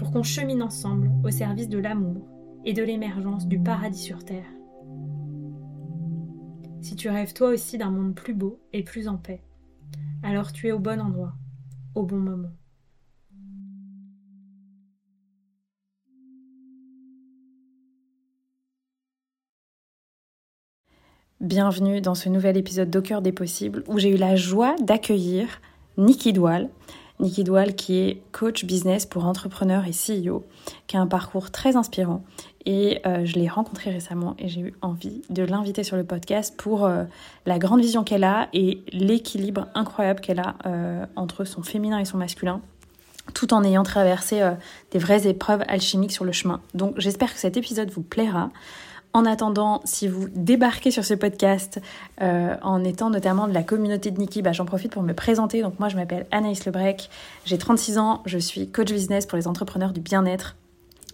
pour qu'on chemine ensemble au service de l'amour et de l'émergence du paradis sur Terre. Si tu rêves toi aussi d'un monde plus beau et plus en paix, alors tu es au bon endroit, au bon moment. Bienvenue dans ce nouvel épisode d'Au des possibles où j'ai eu la joie d'accueillir Niki Doual. Niki Doual qui est coach business pour entrepreneurs et CEO, qui a un parcours très inspirant. Et euh, je l'ai rencontré récemment et j'ai eu envie de l'inviter sur le podcast pour euh, la grande vision qu'elle a et l'équilibre incroyable qu'elle a euh, entre son féminin et son masculin tout en ayant traversé des vraies épreuves alchimiques sur le chemin. Donc j'espère que cet épisode vous plaira. En attendant, si vous débarquez sur ce podcast euh, en étant notamment de la communauté de Nikki, bah, j'en profite pour me présenter. Donc moi, je m'appelle Anaïs Lebrec, j'ai 36 ans, je suis coach business pour les entrepreneurs du bien-être.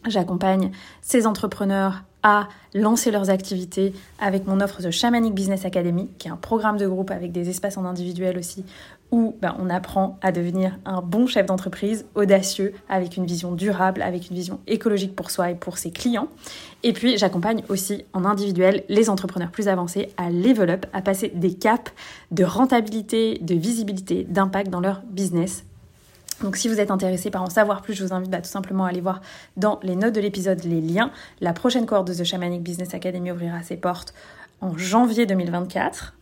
J'accompagne ces entrepreneurs à lancer leurs activités avec mon offre The Shamanic Business Academy, qui est un programme de groupe avec des espaces en individuel aussi, où ben, on apprend à devenir un bon chef d'entreprise, audacieux, avec une vision durable, avec une vision écologique pour soi et pour ses clients. Et puis j'accompagne aussi en individuel les entrepreneurs plus avancés à level up, à passer des caps de rentabilité, de visibilité, d'impact dans leur business. Donc si vous êtes intéressé par en savoir plus, je vous invite bah, tout simplement à aller voir dans les notes de l'épisode les liens. La prochaine cohorte de The Shamanic Business Academy ouvrira ses portes en janvier 2024.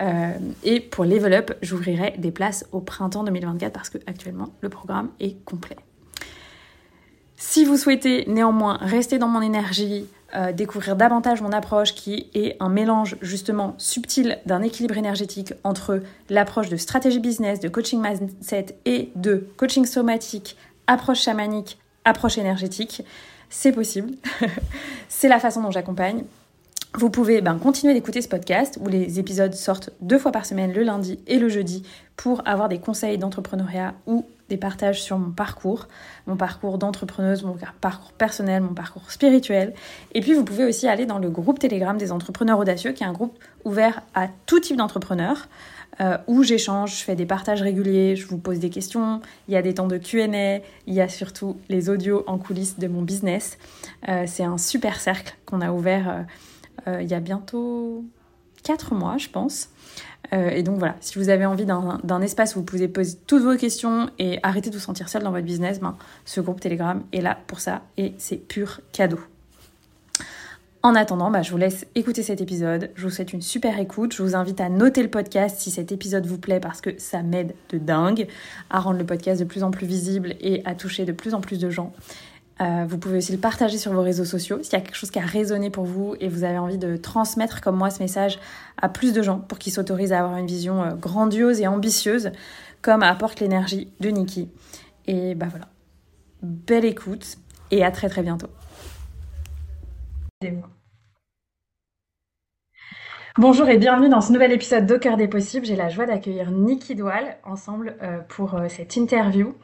Euh, et pour Level Up, j'ouvrirai des places au printemps 2024 parce que actuellement le programme est complet. Si vous souhaitez néanmoins rester dans mon énergie, euh, découvrir davantage mon approche qui est un mélange justement subtil d'un équilibre énergétique entre l'approche de stratégie business, de coaching mindset et de coaching somatique, approche chamanique, approche énergétique, c'est possible. c'est la façon dont j'accompagne. Vous pouvez ben, continuer d'écouter ce podcast où les épisodes sortent deux fois par semaine, le lundi et le jeudi, pour avoir des conseils d'entrepreneuriat ou des partages sur mon parcours, mon parcours d'entrepreneuse, mon parcours personnel, mon parcours spirituel. Et puis vous pouvez aussi aller dans le groupe Telegram des entrepreneurs audacieux, qui est un groupe ouvert à tout type d'entrepreneurs, euh, où j'échange, je fais des partages réguliers, je vous pose des questions, il y a des temps de QA, il y a surtout les audios en coulisses de mon business. Euh, c'est un super cercle qu'on a ouvert. Euh, il y a bientôt 4 mois, je pense. Euh, et donc voilà, si vous avez envie d'un espace où vous pouvez poser toutes vos questions et arrêter de vous sentir seul dans votre business, ben, ce groupe Telegram est là pour ça et c'est pur cadeau. En attendant, bah, je vous laisse écouter cet épisode. Je vous souhaite une super écoute. Je vous invite à noter le podcast si cet épisode vous plaît parce que ça m'aide de dingue à rendre le podcast de plus en plus visible et à toucher de plus en plus de gens. Euh, vous pouvez aussi le partager sur vos réseaux sociaux s'il y a quelque chose qui a résonné pour vous et vous avez envie de transmettre comme moi ce message à plus de gens pour qu'ils s'autorisent à avoir une vision euh, grandiose et ambitieuse comme apporte l'énergie de Nikki. Et bah voilà, belle écoute et à très très bientôt. Bonjour et bienvenue dans ce nouvel épisode d'Au cœur des possibles. J'ai la joie d'accueillir Nikki Doual ensemble euh, pour cette interview.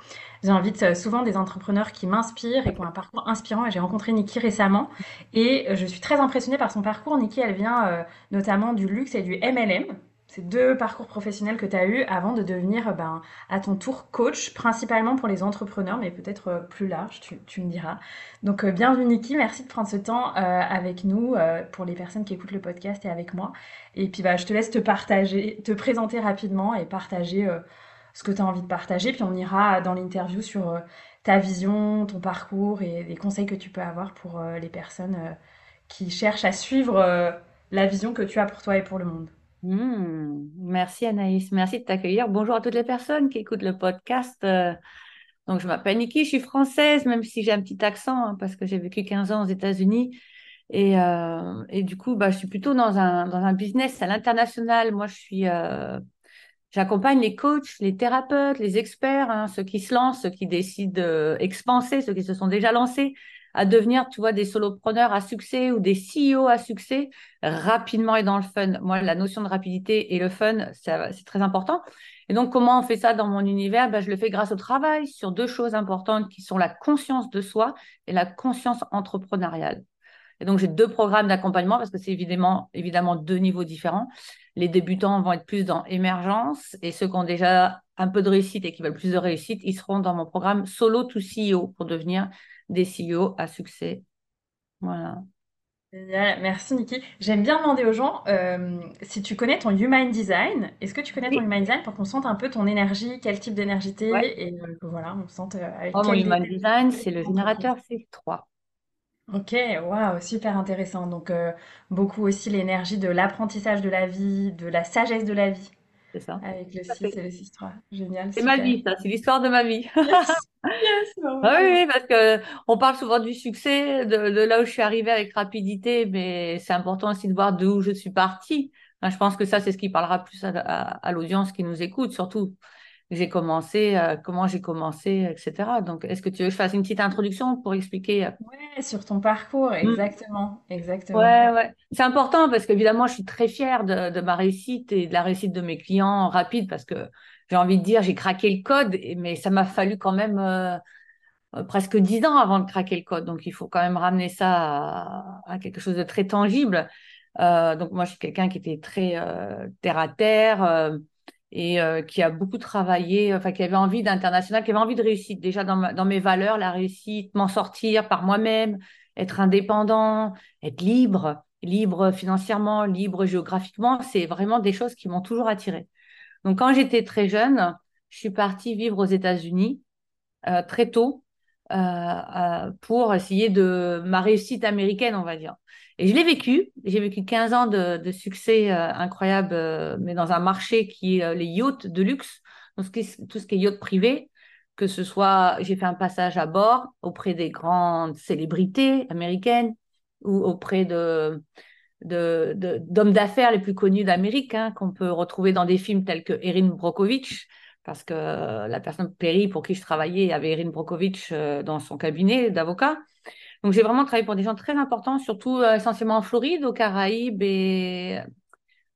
J'invite euh, souvent des entrepreneurs qui m'inspirent et qui ont un parcours inspirant. J'ai rencontré Nikki récemment et euh, je suis très impressionnée par son parcours. Nikki, elle vient euh, notamment du luxe et du MLM. C'est deux parcours professionnels que tu as eu avant de devenir ben, à ton tour coach, principalement pour les entrepreneurs, mais peut-être plus large, tu, me diras. Donc bienvenue Nikki, merci de prendre ce temps avec nous pour les personnes qui écoutent le podcast et avec moi. Et puis bah, je te laisse te partager, te présenter rapidement et partager ce que tu as envie de partager. Puis on ira dans l'interview sur euh, ta vision, ton parcours et les conseils que tu peux avoir pour les personnes qui cherchent à suivre la vision que tu as pour toi et pour le monde. Hmm, merci Anaïs, merci de t'accueillir. Bonjour à toutes les personnes qui écoutent le podcast. Euh, donc, je m'appelle Niki, je suis française, même si j'ai un petit accent, hein, parce que j'ai vécu 15 ans aux États-Unis. Et, euh, du coup, bah, je suis plutôt dans un, dans un business à l'international. Moi, je suis, euh, j'accompagne les coachs, les thérapeutes, les experts, hein, ceux qui se lancent, ceux qui décident d'expanser, ceux qui se sont déjà lancés, à devenir, tu vois, des solopreneurs à succès ou des CEO à succès rapidement et dans le fun. Moi, la notion de rapidité et le fun, c'est très important. Et donc, comment on fait ça dans mon univers? Ben, Je le fais grâce au travail sur deux choses importantes qui sont la conscience de soi et la conscience entrepreneuriale. Et donc, j'ai deux programmes d'accompagnement parce que c'est évidemment, évidemment deux niveaux différents. Les débutants vont être plus dans émergence et ceux qui ont déjà un peu de réussite et qui veulent plus de réussite, ils seront dans mon programme Solo to CEO pour devenir des CEO à succès. Voilà. Merci Niki. J'aime bien demander aux gens euh, si tu connais ton Human Design. Est-ce que tu connais ton Human Design pour qu'on sente un peu ton énergie, quel type d'énergie t'es et euh, voilà, on sente euh, avec oh, Mon Human Design, c'est le générateur C3. Ok, waouh, super intéressant. Donc beaucoup aussi l'énergie de l'apprentissage de la vie, de la sagesse de la vie. C'est ça. Avec le 6 et le 6-3. Génial. C'est ma vie, ça, c'est l'histoire de ma vie. Ah oui, parce que on parle souvent du succès, de, là où je suis arrivée avec rapidité, mais c'est important aussi de voir d'où je suis partie. je pense que ça, c'est ce qui parlera plus à, l'audience qui nous écoute, surtout j'ai commencé, euh, comment j'ai commencé, etc. Donc, est-ce que tu veux que je fasse une petite introduction pour expliquer euh? Ouais, sur ton parcours, mm. exactement, exactement. Ouais, ouais. C'est important parce qu'évidemment, je suis très fière de, ma réussite et de la réussite de mes clients rapide parce que j'ai envie de dire, j'ai craqué le code, mais ça m'a fallu quand même euh, presque dix ans avant de craquer le code. Donc, il faut quand même ramener ça à, quelque chose de très tangible. Euh, donc, moi, je suis quelqu'un qui était très terre à terre et qui a beaucoup travaillé, enfin, qui avait envie d'international, qui avait envie de réussite. Déjà, dans, mes valeurs, la réussite, m'en sortir par moi-même, être indépendant, être libre, libre financièrement, libre géographiquement, c'est vraiment des choses qui m'ont toujours attiré. Donc, quand j'étais très jeune, je suis partie vivre aux États-Unis euh, très tôt euh, euh, pour essayer de ma réussite américaine, on va dire. Et je l'ai vécu. J'ai vécu 15 ans de, succès incroyable, mais dans un marché qui est les yachts de luxe, tout ce qui est yacht privé, que ce soit, j'ai fait un passage à bord auprès des grandes célébrités américaines ou auprès d'hommes d'affaires les plus connus d'Amérique, hein, qu'on peut retrouver dans des films tels que Erin Brockovich, parce que la personne Perry pour qui je travaillais avait Erin Brockovich euh, dans son cabinet d'avocat. Donc j'ai vraiment travaillé pour des gens très importants, surtout euh, essentiellement en Floride, aux Caraïbes et euh,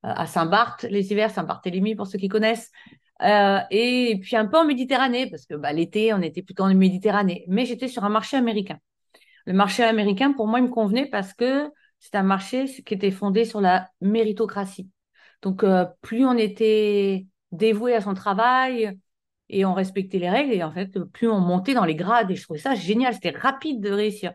à Saint-Barth les hivers, Saint-Barthélemy pour ceux qui connaissent. et puis un peu en Méditerranée, parce que bah, l'été, on était plutôt en Méditerranée. Mais j'étais sur un marché américain. Le marché américain, pour moi, il me convenait parce que c'est un marché qui était fondé sur la méritocratie. Donc, euh, plus on était dévoué à son travail et on respectait les règles, et en fait, plus on montait dans les grades. Et je trouvais ça génial, c'était rapide de réussir.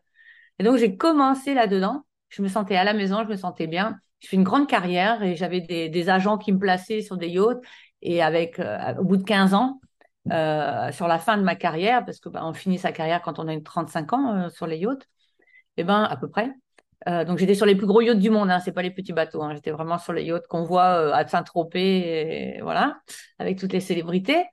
Et donc, j'ai commencé là-dedans. Je me sentais à la maison, je me sentais bien. Je fais une grande carrière et j'avais des, agents qui me plaçaient sur des yachts. Et avec, euh, au bout de 15 ans, euh, sur la fin de ma carrière, parce que bah, finit sa carrière quand on a 35 ans sur les yachts, et eh ben à peu près. Euh, donc j'étais sur les plus gros yachts du monde, hein, c'est pas les petits bateaux. Hein, j'étais vraiment sur les yachts qu'on voit euh, à Saint-Tropez, voilà, avec toutes les célébrités.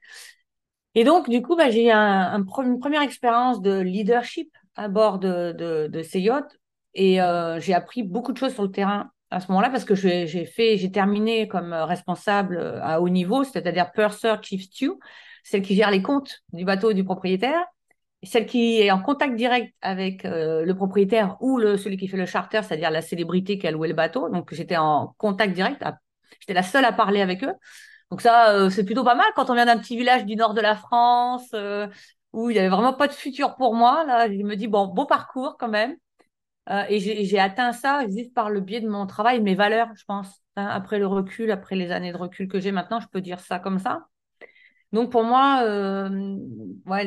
Et donc du coup, bah, j'ai eu un, une première expérience de leadership à bord de, ces yachts et euh, j'ai appris beaucoup de choses sur le terrain à ce moment-là parce que j'ai fait, j'ai terminé comme responsable à haut niveau, c'est-à-dire purser chief stew, celle qui gère les comptes du bateau du propriétaire celle qui est en contact direct avec euh, le propriétaire ou le, celui qui fait le charter, c'est-à-dire la célébrité qui a loué le bateau. Donc, j'étais en contact direct. J'étais la seule à parler avec eux. Donc, ça, euh, c'est plutôt pas mal quand on vient d'un petit village du nord de la France euh, où il n'y avait vraiment pas de futur pour moi. Là, je me dis, bon, beau parcours quand même. et j'ai atteint ça juste par le biais de mon travail, mes valeurs, je pense. Hein, après le recul, après les années de recul que j'ai maintenant, je peux dire ça comme ça. Donc pour moi, euh, ouais,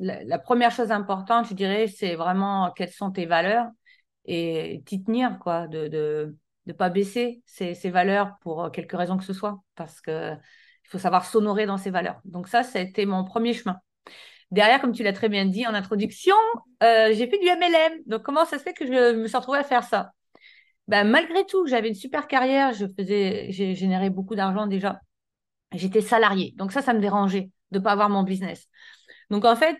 la, première chose importante, je dirais, c'est vraiment quelles sont tes valeurs et t'y tenir, quoi, de de de pas baisser ces, valeurs pour quelque raison que ce soit, parce que il faut savoir s'honorer dans ces valeurs. Donc ça, ça a été mon premier chemin. Derrière, comme tu l'as très bien dit en introduction, euh, j'ai fait du MLM. Donc, comment ça se fait que je me suis retrouvée à faire ça? Ben, Malgré tout, j'avais une super carrière, je faisais, j'ai généré beaucoup d'argent déjà. J'étais salariée. Donc, ça, ça me dérangeait de ne pas avoir mon business. Donc, en fait,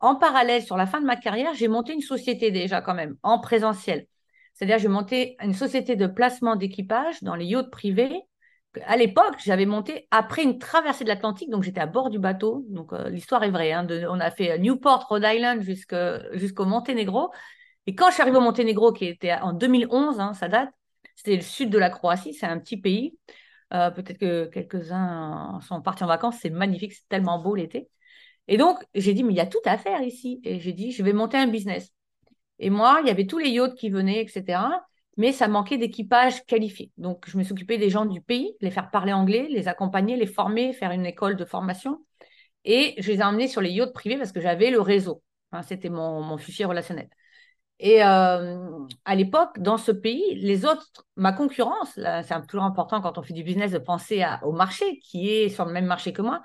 en parallèle, sur la fin de ma carrière, j'ai monté une société déjà quand même, en présentiel. C'est-à-dire, j'ai monté une société de placement d'équipage dans les yachts privés. À l'époque, j'avais monté après une traversée de l'Atlantique, donc j'étais à bord du bateau. Euh, l'histoire est vraie. Hein, on a fait Newport, Rhode Island jusqu'au Monténégro. Et quand je suis arrivée au Monténégro, qui était en 2011, hein, ça date, c'était le sud de la Croatie, c'est un petit pays. Euh, peut-être que quelques-uns sont partis en vacances, c'est magnifique, c'est tellement beau l'été. Et donc, j'ai dit, mais il y a tout à faire ici. Et j'ai dit, je vais monter un business. Et moi, il y avait tous les yachts qui venaient, etc. Mais ça manquait d'équipage qualifié. Donc, je me suis occupée des gens du pays, les faire parler anglais, les accompagner, les former, faire une école de formation. Et je les ai emmenés sur les yachts privés parce que j'avais le réseau. C'était mon, fichier relationnel. Et euh, à l'époque, dans ce pays, les autres, ma concurrence, c'est toujours important quand on fait du business de penser au marché qui est sur le même marché que moi.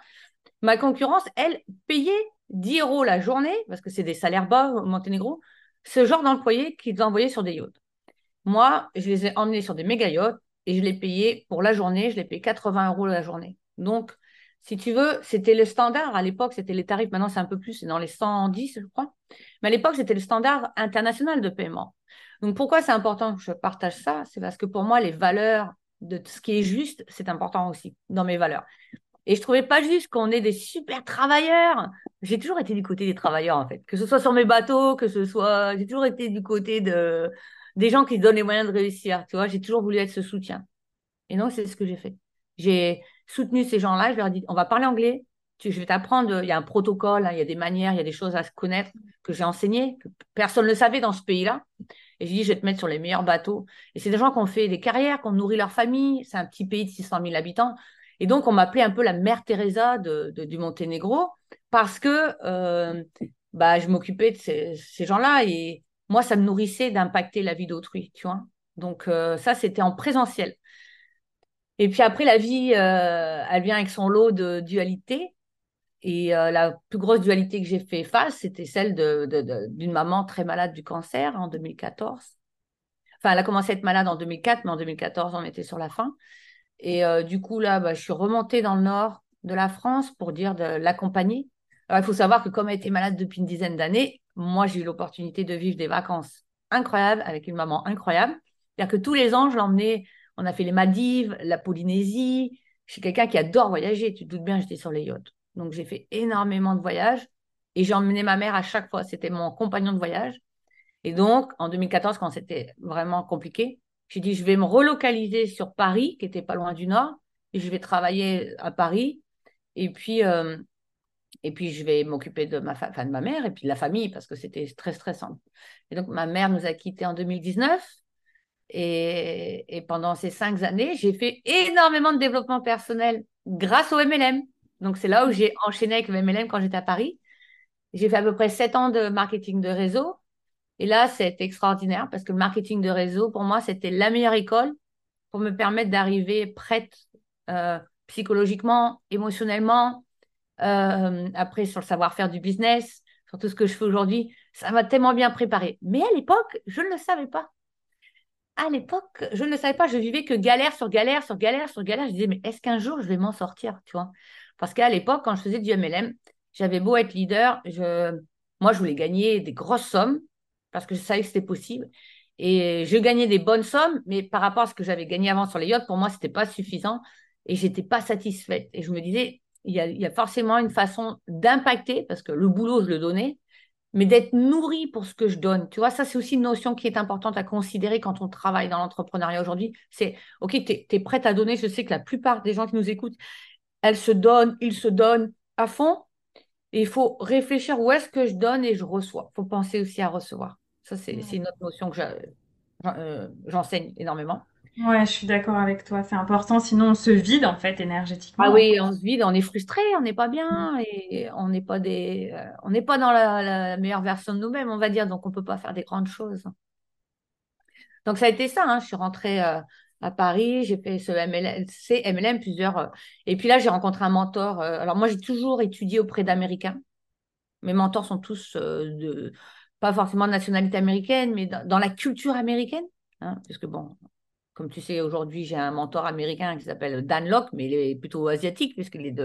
Ma concurrence, elle, payait 10 euros la journée, parce que c'est des salaires bas au Monténégro, ce genre d'employés qu'ils envoyaient sur des yachts. Moi, je les ai emmenés sur des méga yachts et je les payais pour la journée, je les payais 80 euros la journée. Donc, si tu veux, c'était le standard. À l'époque, c'était les tarifs. Maintenant, c'est un peu plus, c'est dans les 110, je crois. Mais à l'époque, c'était le standard international de paiement. Donc, pourquoi c'est important que je partage ça? C'est parce que pour moi, les valeurs de ce qui est juste, c'est important aussi dans mes valeurs. Et je trouvais pas juste qu'on ait des super travailleurs. J'ai toujours été du côté des travailleurs, en fait. Que ce soit sur mes bateaux, que ce soit. J'ai toujours été du côté de... des gens qui se donnent les moyens de réussir. Tu vois, j'ai toujours voulu être ce soutien. Et donc, c'est ce que j'ai fait. J'ai soutenu ces gens-là. Je leur ai dit on va parler anglais. Je vais t'apprendre. Il y a un protocole, hein, il y a des manières, il y a des choses à se connaître que j'ai enseignées, que personne ne savait dans ce pays-là. Et je dis, je vais te mettre sur les meilleurs bateaux. Et c'est des gens qui ont fait des carrières, qui ont nourri leur famille. C'est un petit pays de 600 000 habitants. Et donc, on m'appelait un peu la mère Teresa de, du Monténégro parce que euh, bah, je m'occupais de ces, gens-là et moi, ça me nourrissait d'impacter la vie d'autrui, tu vois. Donc, euh, ça, c'était en présentiel. Et puis après, la vie, euh, elle vient avec son lot de dualité. Et la plus grosse dualité que j'ai fait face, c'était celle d'une de, maman très malade du cancer en 2014. Enfin, elle a commencé à être malade en 2004, mais en 2014, on était sur la fin. Et euh, du coup, là, bah, je suis remontée dans le nord de la France pour dire de l'accompagner. il faut savoir que comme elle était malade depuis une dizaine d'années, moi, j'ai eu l'opportunité de vivre des vacances incroyables avec une maman incroyable. C'est-à-dire que tous les ans, je l'emmenais, on a fait les Maldives, la Polynésie. Je suis quelqu'un qui adore voyager. Tu te doutes bien, j'étais sur les yachts. Donc, j'ai fait énormément de voyages et j'ai emmené ma mère à chaque fois. C'était mon compagnon de voyage. Et donc, en 2014, quand c'était vraiment compliqué, j'ai dit, je vais me relocaliser sur Paris, qui était pas loin du Nord, et je vais travailler à Paris. Et puis, euh, et puis je vais m'occuper de ma, enfin, de ma mère et puis de la famille, parce que c'était très stressant. Et donc, ma mère nous a quittés en 2019. Et, et pendant ces cinq années, j'ai fait énormément de développement personnel grâce au MLM. Donc, c'est là où j'ai enchaîné avec le MLM quand j'étais à Paris. J'ai fait à peu près sept ans de marketing de réseau. Et là, c'est extraordinaire parce que le marketing de réseau, pour moi, c'était la meilleure école pour me permettre d'arriver prête euh, psychologiquement, émotionnellement, euh, après sur le savoir-faire du business, sur tout ce que je fais aujourd'hui. Ça m'a tellement bien préparé. Mais à l'époque, je ne le savais pas. À l'époque, je ne le savais pas. Je vivais que galère sur galère sur galère sur galère. Je disais, mais est-ce qu'un jour, je vais m'en sortir, tu vois? Parce qu'à l'époque, quand je faisais du MLM, j'avais beau être leader, moi, je voulais gagner des grosses sommes parce que je savais que c'était possible. Et je gagnais des bonnes sommes, mais par rapport à ce que j'avais gagné avant sur les yachts, pour moi, ce n'était pas suffisant et j'étais pas satisfaite. Et je me disais, il y a, il y a forcément une façon d'impacter, parce que le boulot, je le donnais, mais d'être nourri pour ce que je donne. Tu vois, ça, c'est aussi une notion qui est importante à considérer quand on travaille dans l'entrepreneuriat aujourd'hui. C'est, OK, tu es, prête à donner. Je sais que la plupart des gens qui nous écoutent, elles se donnent, ils se donnent à fond. Et il faut réfléchir où est-ce que je donne et je reçois. Il faut penser aussi à recevoir. Ça, c'est une autre notion que euh, j'enseigne énormément. Ouais, je suis d'accord avec toi. C'est important, sinon on se vide en fait énergétiquement. Ah oui, on se vide, on est frustré, on n'est pas bien et on n'est pas des, euh, on n'est pas dans la, meilleure version de nous-mêmes, on va dire. Donc on peut pas faire des grandes choses. Donc ça a été ça. Hein. Je suis rentrée euh, à Paris, j'ai fait ce MLM, plusieurs. et puis là, j'ai rencontré un mentor. alors moi, j'ai toujours étudié auprès d'Américains. Mes mentors sont tous de, pas forcément de nationalité américaine, mais dans, la culture américaine. Hein, parce que bon, comme tu sais, aujourd'hui, j'ai un mentor américain qui s'appelle Dan Locke, mais il est plutôt asiatique, puisqu'il est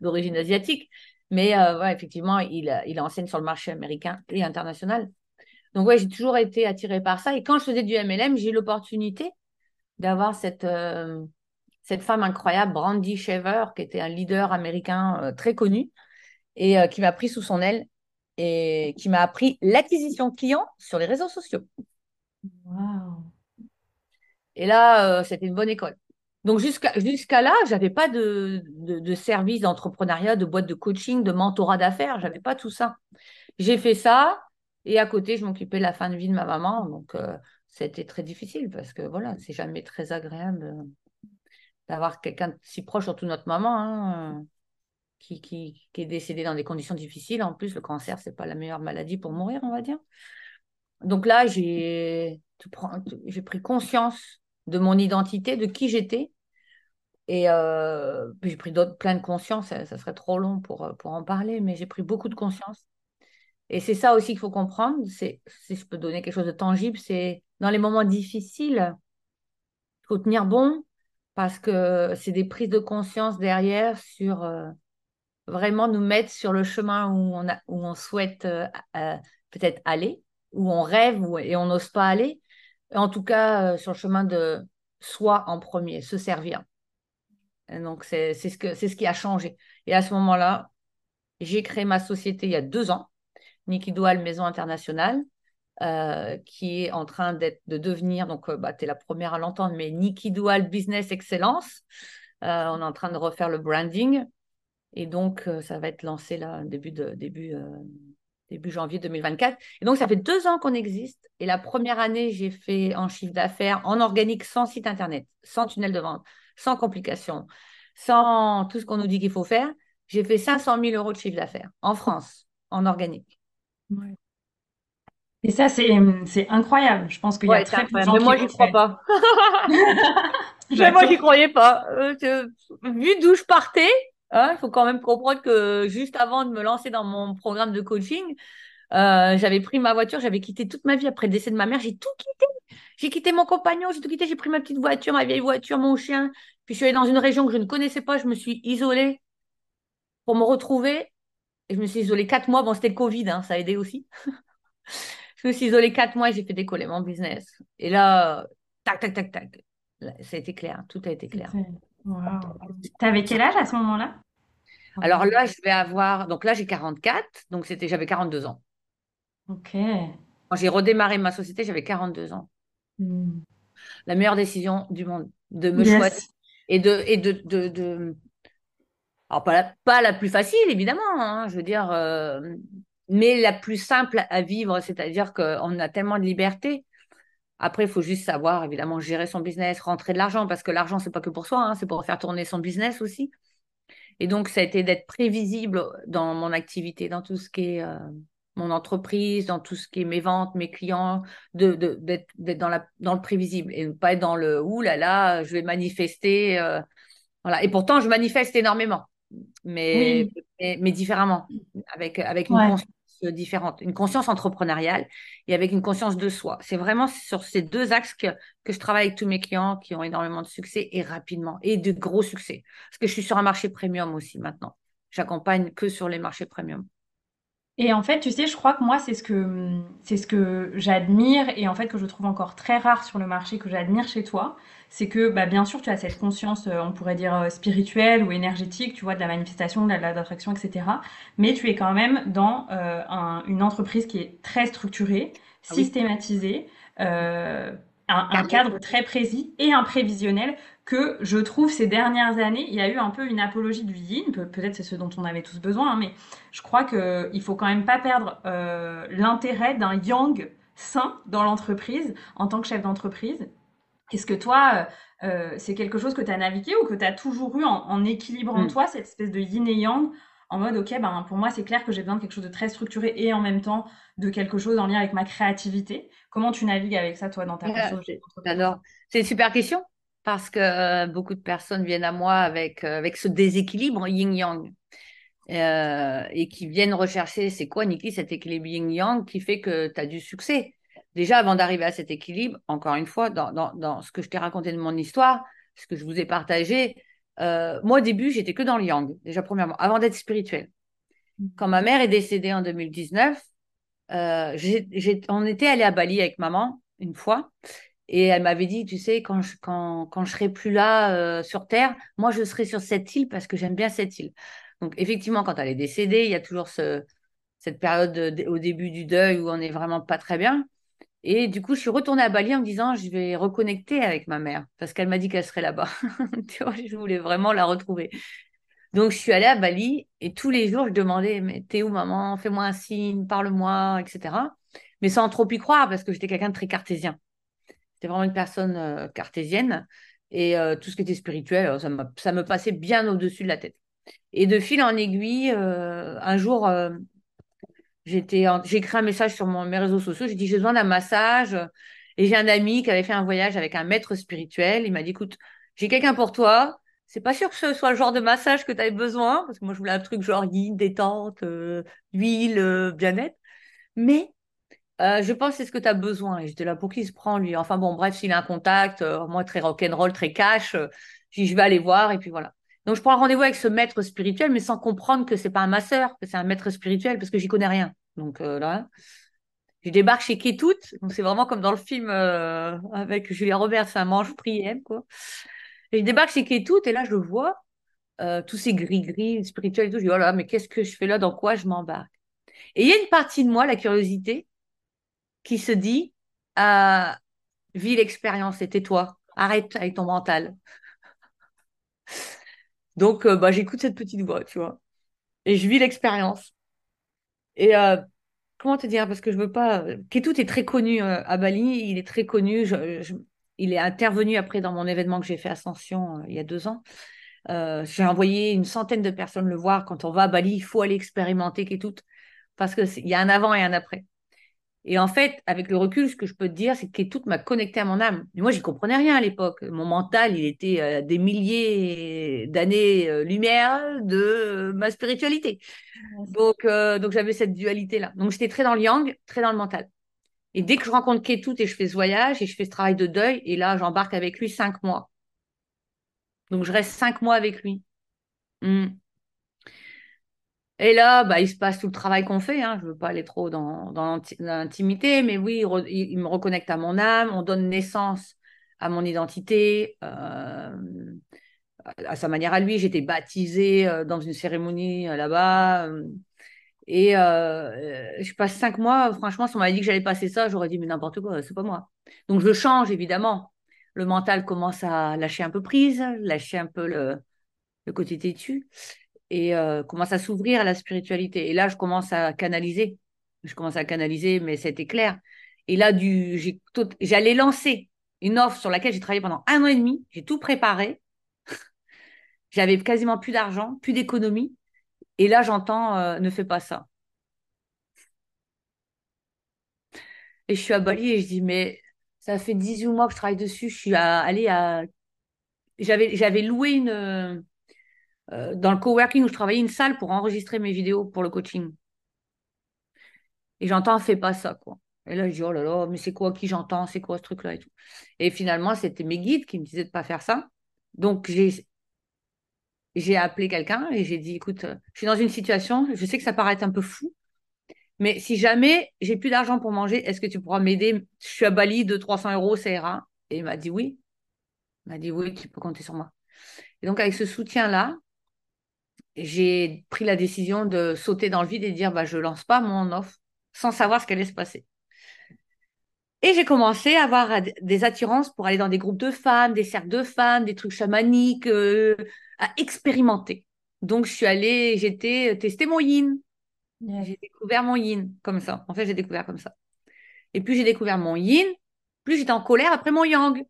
d'origine asiatique. Mais euh, effectivement, il, il enseigne sur le marché américain et international. Donc, ouais, j'ai toujours été attirée par ça. Et quand je faisais du MLM, j'ai eu l'opportunité d'avoir cette, euh, cette femme incroyable, Brandy Shaver, qui était un leader américain euh, très connu et qui m'a pris sous son aile et qui m'a appris l'acquisition client sur les réseaux sociaux. Wow. Et là, c'était une bonne école. Donc jusqu'à jusqu'à là, j'avais pas de, de, service d'entrepreneuriat, de boîte de coaching, de mentorat d'affaires, j'avais pas tout ça. J'ai fait ça et à côté, je m'occupais de la fin de vie de ma maman, donc euh, c'était très difficile parce que voilà, c'est jamais très agréable euh, d'avoir quelqu'un si proche, surtout notre maman, hein, euh, qui, qui, qui, est décédée dans des conditions difficiles. En plus, le cancer, c'est pas la meilleure maladie pour mourir, on va dire. Donc là, j'ai pris conscience de mon identité, de qui j'étais. Et euh, j'ai pris plein de conscience, ça, serait trop long pour, euh, pour en parler, mais j'ai pris beaucoup de conscience. Et c'est ça aussi qu'il faut comprendre, si je peux donner quelque chose de tangible, c'est dans les moments difficiles, il faut tenir bon, parce que c'est des prises de conscience derrière sur euh, vraiment nous mettre sur le chemin où on, a, où on souhaite peut-être aller, où on rêve et on n'ose pas aller en tout cas euh, sur le chemin de soi en premier, se servir. donc c'est ce, ce qui a changé. Et à ce moment-là, j'ai créé ma société il y a deux ans, Niki Doual Maison Internationale, euh, qui est en train de devenir, donc euh, bah, tu es la première à l'entendre, mais Niki Doual Business Excellence. on est en train de refaire le branding. Et donc, ça va être lancé là, début, de, début début janvier 2024. Et donc, ça fait deux ans qu'on existe. Et la première année, j'ai fait en chiffre d'affaires en organique, sans site internet, sans tunnel de vente, sans complications, sans tout ce qu'on nous dit qu'il faut faire. J'ai fait 500 000 euros de chiffre d'affaires en France, en organique. Et ça, c'est incroyable. Je pense qu'il y a très peu de gens Mais moi, j'y crois pas. Mais moi, j'y croyais pas. Euh, vu d'où je partais, Hein, il faut quand même comprendre que juste avant de me lancer dans mon programme de coaching, euh, j'avais pris ma voiture, j'avais quitté toute ma vie après le décès de ma mère, j'ai tout quitté. J'ai quitté mon compagnon, j'ai tout quitté, j'ai pris ma petite voiture, ma vieille voiture, mon chien. Puis je suis allée dans une région que je ne connaissais pas, je me suis isolée pour me retrouver. Et je me suis isolée quatre mois. Bon, c'était le Covid, hein, ça a aidé aussi. je me suis isolée quatre mois et j'ai fait décoller mon business. Et là, tac, tac, tac, tac. ça a été clair, tout a été clair. Tu avais quel âge à ce moment-là? Alors là, je vais avoir. Donc là, j'ai 44. Donc c'était, j'avais 42 ans. Ok. Quand j'ai redémarré ma société, j'avais 42 ans. Hmm. La meilleure décision du monde, de me choisir et de. Et de, de, Alors, pas la, pas la plus facile, évidemment, hein, je veux dire, euh, mais la plus simple à vivre, c'est-à-dire qu'on a tellement de liberté après, il faut juste savoir, évidemment, gérer son business, rentrer de l'argent, parce que l'argent, c'est pas que pour soi, hein, c'est pour faire tourner son business aussi. Et donc, ça a été d'être prévisible dans mon activité, dans tout ce qui est euh, mon entreprise, dans tout ce qui est mes ventes, mes clients, d'être de, dans, la, dans le prévisible et ne pas être dans le ouh là là, je vais manifester. Euh, voilà. Et pourtant, je manifeste énormément, mais, mais, différemment, avec, avec une conscience différente, une conscience entrepreneuriale et avec une conscience de soi. C'est vraiment sur ces deux axes que, que je travaille avec tous mes clients qui ont énormément de succès et rapidement, et de gros succès. Parce que je suis sur un marché premium aussi maintenant. J'accompagne que sur les marchés premium. Et en fait, tu sais, je crois que moi, c'est ce que, c'est ce que j'admire et en fait que je trouve encore très rare sur le marché, que j'admire chez toi. C'est que, bah, bien sûr, tu as cette conscience, euh, on pourrait dire euh, spirituelle ou énergétique, tu vois, de la manifestation, de l'attraction, etc. Mais tu es quand même dans euh, une entreprise qui est très structurée, ah systématisée, un, un cadre très précis et un prévisionnel que je trouve ces dernières années, il y a eu un peu une apologie du yin, peut-être c'est ce dont on avait tous besoin, hein, mais je crois qu'il faut quand même pas perdre euh, l'intérêt d'un yang sain dans l'entreprise en tant que chef d'entreprise. Est-ce que toi, euh, euh, c'est quelque chose que tu as navigué ou que tu as toujours eu en, équilibre en mm. toi, cette espèce de yin et yang en mode, OK, ben, pour moi, c'est clair que j'ai besoin de quelque chose de très structuré et en même temps de quelque chose en lien avec ma créativité. Comment tu navigues avec ça, toi, dans ta société J'adore. C'est une super question parce que euh, beaucoup de personnes viennent à moi avec, euh, avec ce déséquilibre yin-yang. euh, et qui viennent rechercher c'est quoi, Niki, cet équilibre yin-yang qui fait que tu as du succès? Déjà, avant d'arriver à cet équilibre, encore une fois, dans, dans, ce que je t'ai raconté de mon histoire, ce que je vous ai partagé, euh, moi au début, j'étais que dans le yang, déjà premièrement, avant d'être spirituel. Quand ma mère est décédée en 2019, euh, on était allé à Bali avec maman une fois et elle m'avait dit, tu sais, quand je, quand, quand je serai plus là euh, sur Terre, moi, je serai sur cette île parce que j'aime bien cette île. Donc, effectivement, quand elle est décédée, il y a toujours ce, cette période au début du deuil où on n'est vraiment pas très bien. Et du coup, je suis retournée à Bali en me disant, je vais reconnecter avec ma mère parce qu'elle m'a dit qu'elle serait là-bas. je voulais vraiment la retrouver. Donc, je suis allée à Bali et tous les jours, je demandais, mais t'es où, maman? Fais-moi un signe, parle-moi, etc. Mais sans trop y croire parce que j'étais quelqu'un de très cartésien. J'étais vraiment une personne euh, cartésienne et euh, tout ce qui était spirituel, euh, ça, ça me passait bien au-dessus de la tête. Et de fil en aiguille, un jour, j'étais j'ai écrit un message sur mon, mes réseaux sociaux, j'ai dit j'ai besoin d'un massage. Et j'ai un ami qui avait fait un voyage avec un maître spirituel. Il m'a dit écoute, j'ai quelqu'un pour toi. C'est pas sûr que ce soit le genre de massage que tu avais besoin, parce que moi je voulais un truc genre yin, détente, huile, bien-être. Mais euh, je pense que c'est ce que tu as besoin. Et j'étais là, pour qui se prend, lui Enfin bon, bref, s'il a un contact, euh, moi très rock'n'roll, très cash, euh, je vais aller voir et puis voilà. Donc je prends rendez-vous avec ce maître spirituel, mais sans comprendre que c'est pas un masseur, que c'est un maître spirituel, parce que j'y connais rien. Donc là, je débarque chez Ketut, donc c'est vraiment comme dans le film avec Julia Roberts, un mange prième quoi. Et je débarque chez Ketut et là je vois tous ces gris-gris spirituels et tout. Je dis, oh là, mais qu'est-ce que je fais là? Dans quoi je m'embarque? Et il y a une partie de moi, la curiosité, qui se dit euh, vis l'expérience et tais-toi, arrête avec ton mental. Donc, euh, bah, j'écoute cette petite voix, tu vois, et je vis l'expérience. Et euh, comment te dire Parce que je veux pas. Ketout est très connu euh, à Bali, il est très connu. Il est intervenu après dans mon événement que j'ai fait Ascension il y a deux ans. j'ai envoyé une centaine de personnes le voir. Quand on va à Bali, il faut aller expérimenter Ketout parce qu'il y a un avant et un après. Et en fait, avec le recul, ce que je peux te dire, c'est que tout m'a connecté à mon âme. moi, j'y comprenais rien à l'époque. Mon mental, il était à des milliers d'années-lumière de ma spiritualité. Donc, euh, donc j'avais cette dualité-là. Donc, j'étais très dans le yang, très dans le mental. Et dès que je rencontre Ketut et je fais ce voyage et je fais ce travail de deuil, et là, j'embarque avec lui cinq mois. Donc, je reste cinq mois avec lui. Hmm. Et là, bah, il se passe tout le travail qu'on fait. Hein. Je ne veux pas aller trop dans, l'intimité, mais oui, il, me reconnecte à mon âme, on donne naissance à mon identité, euh, à sa manière à lui. J'étais baptisée euh, dans une cérémonie euh, là-bas. et je passe cinq mois. Franchement, si on m'avait dit que j'allais passer ça, j'aurais dit, mais n'importe quoi, c'est pas moi. Donc, je change, évidemment. Le mental commence à lâcher un peu prise, lâcher un peu le, le côté têtu et euh, commence à s'ouvrir à la spiritualité. Et là, je commence à canaliser. Je commence à canaliser, mais c'était clair. Et là, j'allais lancer une offre sur laquelle j'ai travaillé pendant un an et demi. J'ai tout préparé. J'avais quasiment plus d'argent, plus d'économie. Et là, j'entends euh, ne fais pas ça. Et je suis à Bali et je dis mais ça fait 18 mois que je travaille dessus. Je suis allée à j'avais loué une euh, dans le coworking où je travaillais, une salle pour enregistrer mes vidéos pour le coaching. Et j'entends, fais pas ça, quoi. Et là, je dis, oh là là, mais c'est quoi qui j'entends, c'est quoi ce truc-là et. Et finalement, c'était mes guides qui me disaient de pas faire ça. Donc, j'ai, j'ai appelé quelqu'un et j'ai dit, écoute, je suis dans une situation, je sais que ça paraît un peu fou, mais si jamais j'ai plus d'argent pour manger, est-ce que tu pourras m'aider? Je suis à Bali de 300 euros, ça ira. Et il m'a dit oui. Il m'a dit oui, tu peux compter sur moi. Et donc, avec ce soutien-là, j'ai pris la décision de sauter dans le vide et de dire bah, je lance pas mon offre sans savoir ce qu'allait se passer. Et j'ai commencé à avoir des attirances pour aller dans des groupes de femmes, des cercles de femmes, des trucs chamaniques, euh, à expérimenter. Donc, je suis allée, j'étais tester mon yin. J'ai découvert mon yin comme ça. En fait, j'ai découvert comme ça. Et puis, j'ai découvert mon yin, plus j'étais en colère après mon yang.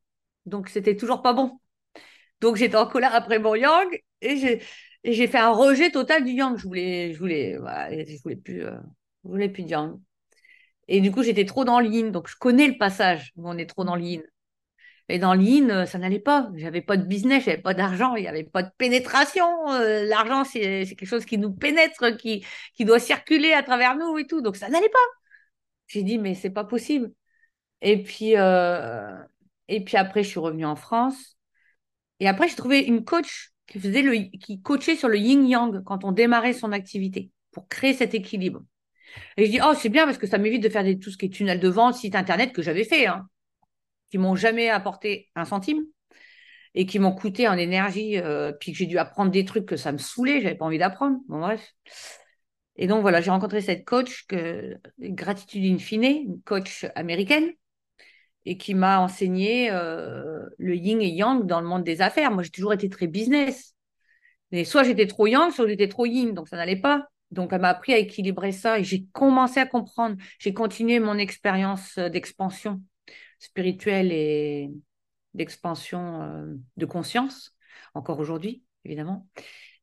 Donc, c'était toujours pas bon. Donc, j'étais en colère après mon yang et j'ai et j'ai fait un rejet total du yang. Je voulais, je voulais, je voulais plus, euh, je voulais plus de yang. Et du coup, j'étais trop dans l'yin. Donc, je connais le passage où on est trop dans l'yin. Et dans l'in, ça n'allait pas. J'avais pas de business, j'avais pas d'argent, il n'y avait pas de pénétration. L'argent, c'est quelque chose qui nous pénètre, qui, qui doit circuler à travers nous et tout. Donc ça n'allait pas. J'ai dit, mais c'est pas possible. Et puis, et puis après, je suis revenue en France. Et après, j'ai trouvé une coach qui faisait le, qui coachait sur le yin yang quand on démarrait son activité pour créer cet équilibre. Et je dis, oh, c'est bien parce que ça m'évite de faire tout ce qui est tunnel de vente, site internet que j'avais fait, hein, qui m'ont jamais apporté un centime et qui m'ont coûté en énergie, euh, puis que j'ai dû apprendre des trucs que ça me saoulait, j'avais pas envie d'apprendre. Bon, bref. Et donc, voilà, j'ai rencontré cette coach, que, gratitude in fine, une coach américaine, et qui m'a enseigné euh, le yin et yang dans le monde des affaires. Moi, j'ai toujours été très business. Mais soit j'étais trop yang, soit j'étais trop yin, donc ça n'allait pas. Donc, elle m'a appris à équilibrer ça et j'ai commencé à comprendre. J'ai continué mon expérience euh, d'expansion spirituelle et d'expansion euh, de conscience, encore aujourd'hui, évidemment.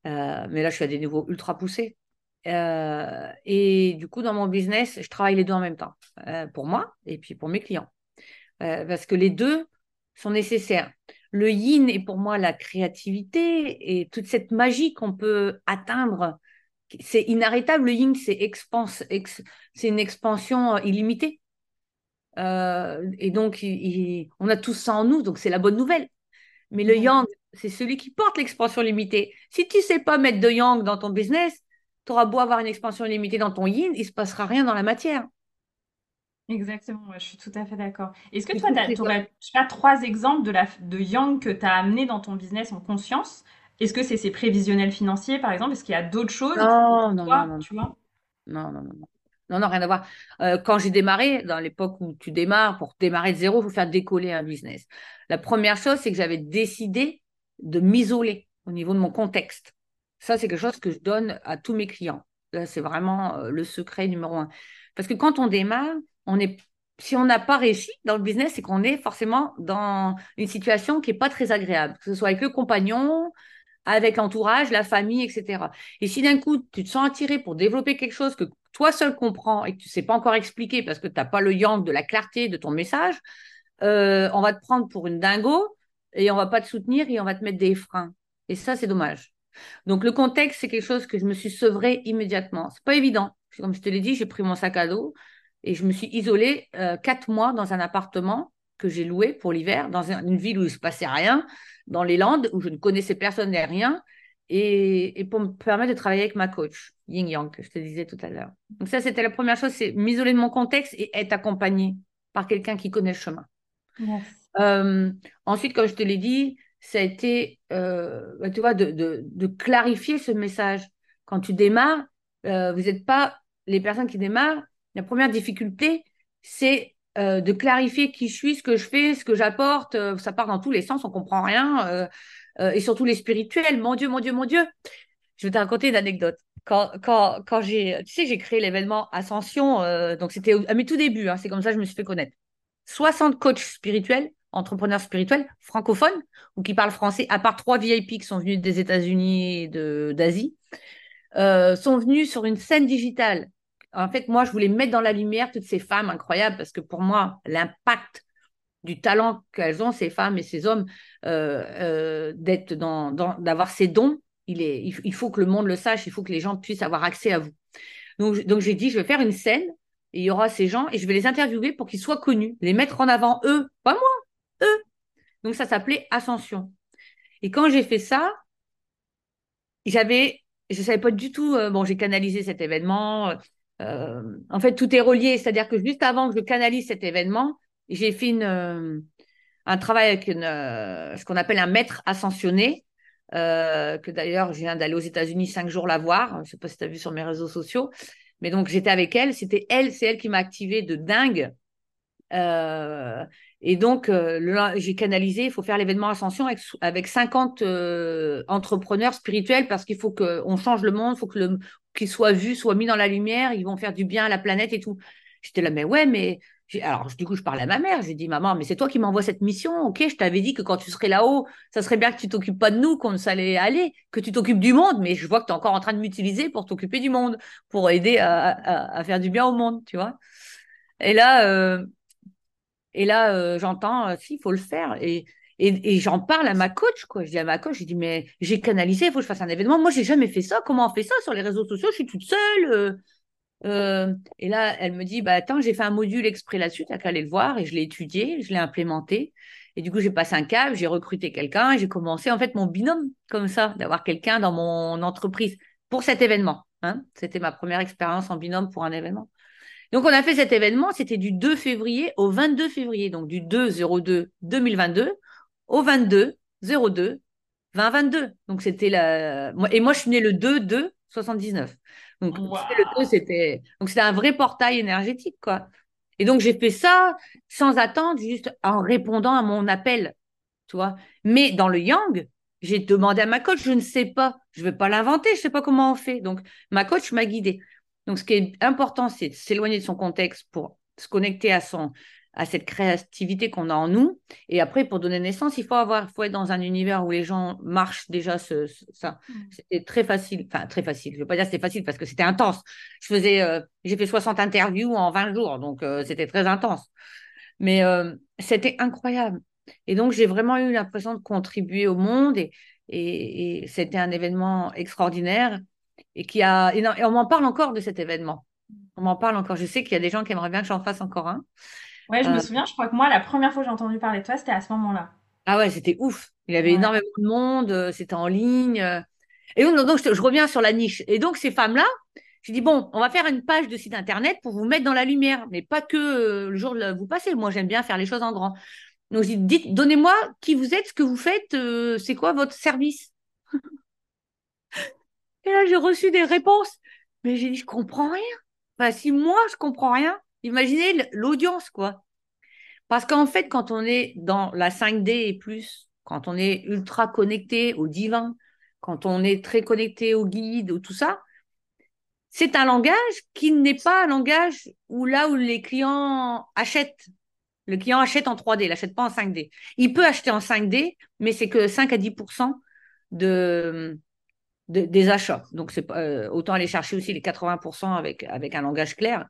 mais là, je suis à des niveaux ultra poussés. et du coup, dans mon business, je travaille les deux en même temps, pour moi et puis pour mes clients. Euh, parce que les deux sont nécessaires. Le yin est pour moi la créativité et toute cette magie qu'on peut atteindre. C'est inarrêtable. Le yin, c'est c'est une expansion euh, illimitée. Euh, et donc, on a tout ça en nous, donc c'est la bonne nouvelle. Mais le yang, c'est celui qui porte l'expansion limitée. Si tu sais pas mettre de yang dans ton business, tu auras beau avoir une expansion limitée dans ton yin, il se passera rien dans la matière. Exactement, je suis tout à fait d'accord. Est-ce que toi, tu aurais pas, trois exemples de, la, de Yang que tu as amené dans ton business en conscience? Est-ce que c'est ces prévisionnels financiers, par exemple? Est-ce qu'il y a d'autres choses Non, non, non, tu vois? non, non, non, non. Non, rien à voir. Euh, quand j'ai démarré, dans l'époque où tu démarres, pour démarrer de zéro, il faut faire décoller un business. La première chose, c'est que j'avais décidé de m'isoler au niveau de mon contexte. Ça, c'est quelque chose que je donne à tous mes clients. Là, c'est vraiment euh, le secret numéro un. Parce que quand on démarre, on est, si on n'a pas réussi dans le business, c'est qu'on est forcément dans une situation qui n'est pas très agréable, que ce soit avec le compagnon, avec l'entourage, la famille, etc. Et si d'un coup, tu te sens attiré pour développer quelque chose que toi seul comprends et que tu ne sais pas encore expliquer parce que tu n'as pas le yang de la clarté de ton message, euh, on va te prendre pour une dingo et on va pas te soutenir et on va te mettre des freins. Et ça, c'est dommage. Donc, le contexte, c'est quelque chose que je me suis sevré immédiatement. C'est pas évident. Comme je te l'ai dit, j'ai pris mon sac à dos, et je me suis isolée euh, quatre mois dans un appartement que j'ai loué pour l'hiver, dans une ville où il ne se passait rien, dans les Landes, où je ne connaissais personne et rien, et, pour me permettre de travailler avec ma coach, Ying Yang, que je te disais tout à l'heure. Donc ça, c'était la première chose, c'est m'isoler de mon contexte et être accompagnée par quelqu'un qui connaît le chemin. Euh, ensuite, comme je te l'ai dit, ça a été, euh, bah, tu vois, de, de, clarifier ce message. Quand tu démarres, vous n'êtes pas les personnes qui démarrent, la première difficulté, c'est euh, de clarifier qui je suis, ce que je fais, ce que j'apporte. Euh, ça part dans tous les sens, on comprend rien. Euh, et surtout les spirituels. Mon Dieu, mon Dieu, mon Dieu. Je vais te raconter une anecdote. Quand j'ai, tu sais, j'ai créé l'événement Ascension, donc c'était à mes tout débuts, hein, c'est comme ça que je me suis fait connaître. 60 coachs spirituels, entrepreneurs spirituels, francophones, ou qui parlent français, à part trois VIP qui sont venus des États-Unis et d'Asie, sont venus sur une scène digitale en fait, moi, je voulais mettre dans la lumière toutes ces femmes incroyables parce que pour moi, l'impact du talent qu'elles ont, ces femmes et ces hommes, euh, euh, d'être dans, d'avoir ces dons, il, est, il, faut que le monde le sache, il faut que les gens puissent avoir accès à vous. Donc, j'ai dit, je vais faire une scène et il y aura ces gens et je vais les interviewer pour qu'ils soient connus, les mettre en avant eux, pas moi, eux. Donc ça s'appelait Ascension. Et quand j'ai fait ça, j'avais, je savais pas du tout. Euh, bon, j'ai canalisé cet événement. Euh, en fait, tout est relié. C'est-à-dire que juste avant que je canalise cet événement, j'ai fait euh, un travail avec euh, ce qu'on appelle un maître ascensionné, que d'ailleurs, je viens d'aller aux États-Unis cinq jours la voir. Je ne sais pas si tu as vu sur mes réseaux sociaux. Mais donc, j'étais avec elle. C'était elle, c'est elle qui m'a activé de dingue. et donc, j'ai canalisé, il faut faire l'événement Ascension avec, avec 50 entrepreneurs spirituels parce qu'il faut qu'on change le monde, il faut que le, qu'ils soient vus, soient mis dans la lumière, ils vont faire du bien à la planète et tout. J'étais là, mais ouais, mais. Alors, du coup, je parle à ma mère. J'ai dit, maman, mais c'est toi qui m'envoies cette mission. Ok, je t'avais dit que quand tu serais là-haut, ça serait bien que tu t'occupes pas de nous, qu'on allait aller, que tu t'occupes du monde. Mais je vois que tu es encore en train de m'utiliser pour t'occuper du monde, pour aider à, faire du bien au monde, tu vois. Et là, euh, Et là, j'entends, si, il faut le faire. Et, et, j'en parle à ma coach, quoi. Je dis à ma coach, je dis, mais j'ai canalisé, il faut que je fasse un événement. Moi, j'ai jamais fait ça. Comment on fait ça sur les réseaux sociaux? Je suis toute seule. Euh, euh. et là, elle me dit, bah attends, j'ai fait un module exprès là-dessus, t'as qu'à aller le voir. Et je l'ai étudié, je l'ai implémenté. Et du coup, j'ai passé un câble, j'ai recruté quelqu'un, j'ai commencé en fait mon binôme comme ça, d'avoir quelqu'un dans mon entreprise pour cet événement. Hein. C'était ma première expérience en binôme pour un événement. Donc, on a fait cet événement, c'était du 2 février au 22 février, donc du 2-02 2022 au 22 02 2022. Donc c'était la et moi je suis née le 2 2 79. Donc le 2 c'était donc c'était un vrai portail énergétique quoi. Et donc j'ai fait ça sans attendre juste en répondant à mon appel, tu vois. Mais dans le yang, j'ai demandé à ma coach, je ne sais pas, je vais pas l'inventer, je sais pas comment on fait. Donc ma coach m'a guidée. Donc ce qui est important c'est de s'éloigner de son contexte pour se connecter à son à cette créativité qu'on a en nous. Et après, pour donner naissance, il faut avoir, faut être dans un univers où les gens marchent déjà ce, ça. Mm. C'était très facile, enfin très facile. Je ne veux pas dire c'était facile parce que c'était intense. Je faisais, euh, j'ai fait 60 interviews en 20 jours, donc euh, c'était très intense. Mais euh, c'était incroyable. Et donc j'ai vraiment eu l'impression de contribuer au monde et, et, et c'était un événement extraordinaire et qui a, et on m'en parle encore de cet événement. On m'en parle encore. Je sais qu'il y a des gens qui aimeraient bien que j'en fasse encore un. Ouais, je me euh, souviens, je crois que moi, la première fois que j'ai entendu parler de toi, c'était à ce moment-là. Ah ouais, c'était ouf. Il y avait énormément de monde, euh, c'était en ligne. Euh. Et donc, donc je, reviens sur la niche. Et donc, ces femmes-là, je dis, bon, on va faire une page de site internet pour vous mettre dans la lumière, mais pas que le jour de vous passez. Moi, j'aime bien faire les choses en grand. Donc, je dis, dites, donnez-moi qui vous êtes, ce que vous faites, c'est quoi votre service? Et là, j'ai reçu des réponses. Mais j'ai dit, je comprends rien. Enfin, si moi, je comprends rien, Imaginez l'audience, quoi. Parce qu'en fait, quand on est dans la 5D et plus, quand on est ultra connecté au divin, quand on est très connecté au guide, ou tout ça, c'est un langage qui n'est pas un langage où là où les clients achètent. Le client achète en 3D, il n'achète pas en 5D. Il peut acheter en 5D, mais c'est que 5 à 10 de, des achats. Donc, c'est euh, autant aller chercher aussi les 80 avec, avec un langage clair.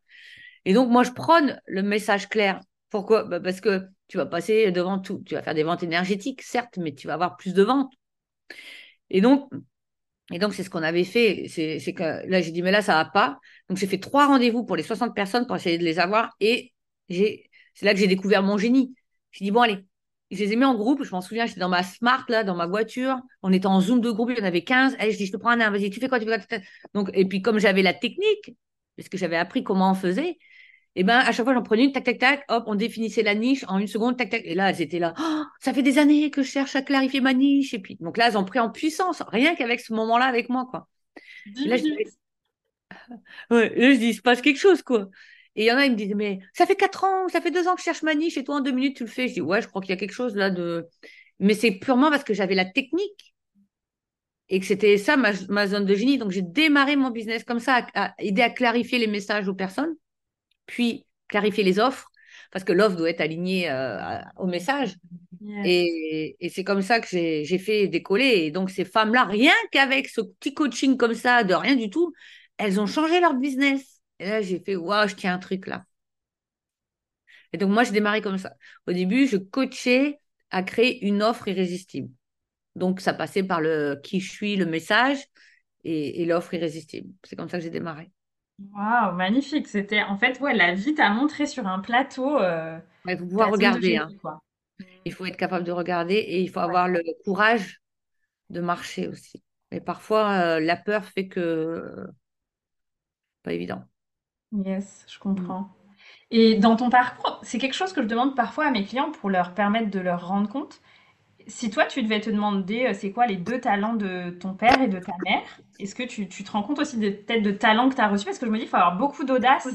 Et donc, moi, je prône le message clair. Pourquoi? Bah, Parce que tu vas passer devant tout. Tu vas faire des ventes énergétiques, certes, mais tu vas avoir plus de ventes. Et donc, et donc c'est ce qu'on avait fait. C'est que là, j'ai dit, mais là, ça va pas. Donc, j'ai fait trois rendez-vous pour les 60 personnes pour essayer de les avoir. Et c'est là que j'ai découvert mon génie. J'ai dit, bon, allez, je les ai mis en groupe. Je m'en souviens, j'étais dans ma smart, là, dans ma voiture. On était en zoom de groupe, il y en avait 15. Allez, je dis, je te prends un, vas-y, tu fais quoi, tu fais quoi? Donc, Et puis, comme j'avais la technique, parce que j'avais appris comment on faisait, et ben à chaque fois j'en prenais une, tac, tac, tac, hop, on définissait la niche en une seconde, tac, tac. Et là, elles étaient là, oh, ça fait des années que je cherche à clarifier ma niche. Et puis, donc là, elles ont pris en puissance, rien qu'avec ce moment-là avec moi, quoi. Là, je dis, ouais, là, je dis, il se passe quelque chose, quoi. Et il y en a, ils me disent, mais ça fait quatre ans, ça fait deux ans que je cherche ma niche et toi, en deux minutes, tu le fais. Je dis, ouais, je crois qu'il y a quelque chose là de. Mais c'est purement parce que j'avais la technique et que c'était ça ma, ma, zone de génie. Donc, j'ai démarré mon business comme ça, à aider à clarifier les messages aux personnes puis clarifier les offres, parce que l'offre doit être alignée euh, au message. Et, c'est comme ça que j'ai fait décoller. Et donc, ces femmes-là, rien qu'avec ce petit coaching comme ça, de rien du tout, elles ont changé leur business. Et là, j'ai fait, waouh, je tiens un truc là. Et donc, moi, je démarrais comme ça. Au début, je coachais à créer une offre irrésistible. Donc, ça passait par le qui je suis, le message et l'offre irrésistible. C'est comme ça que j'ai démarré. Waouh, magnifique. C'était en fait, ouais, la vie t'a montré sur un plateau. Euh, il faut pouvoir regarder. Hein. Il faut être capable de regarder et il faut avoir le courage de marcher aussi. Mais parfois, euh, la peur fait que pas évident. Yes, je comprends. Et dans ton parcours, c'est quelque chose que je demande parfois à mes clients pour leur permettre de leur rendre compte si toi, tu devais te demander, euh, c'est quoi les deux talents de ton père et de ta mère, est-ce que tu, te rends compte aussi peut-être de talents que tu as reçus? Parce que je me dis qu'il faut avoir beaucoup d'audace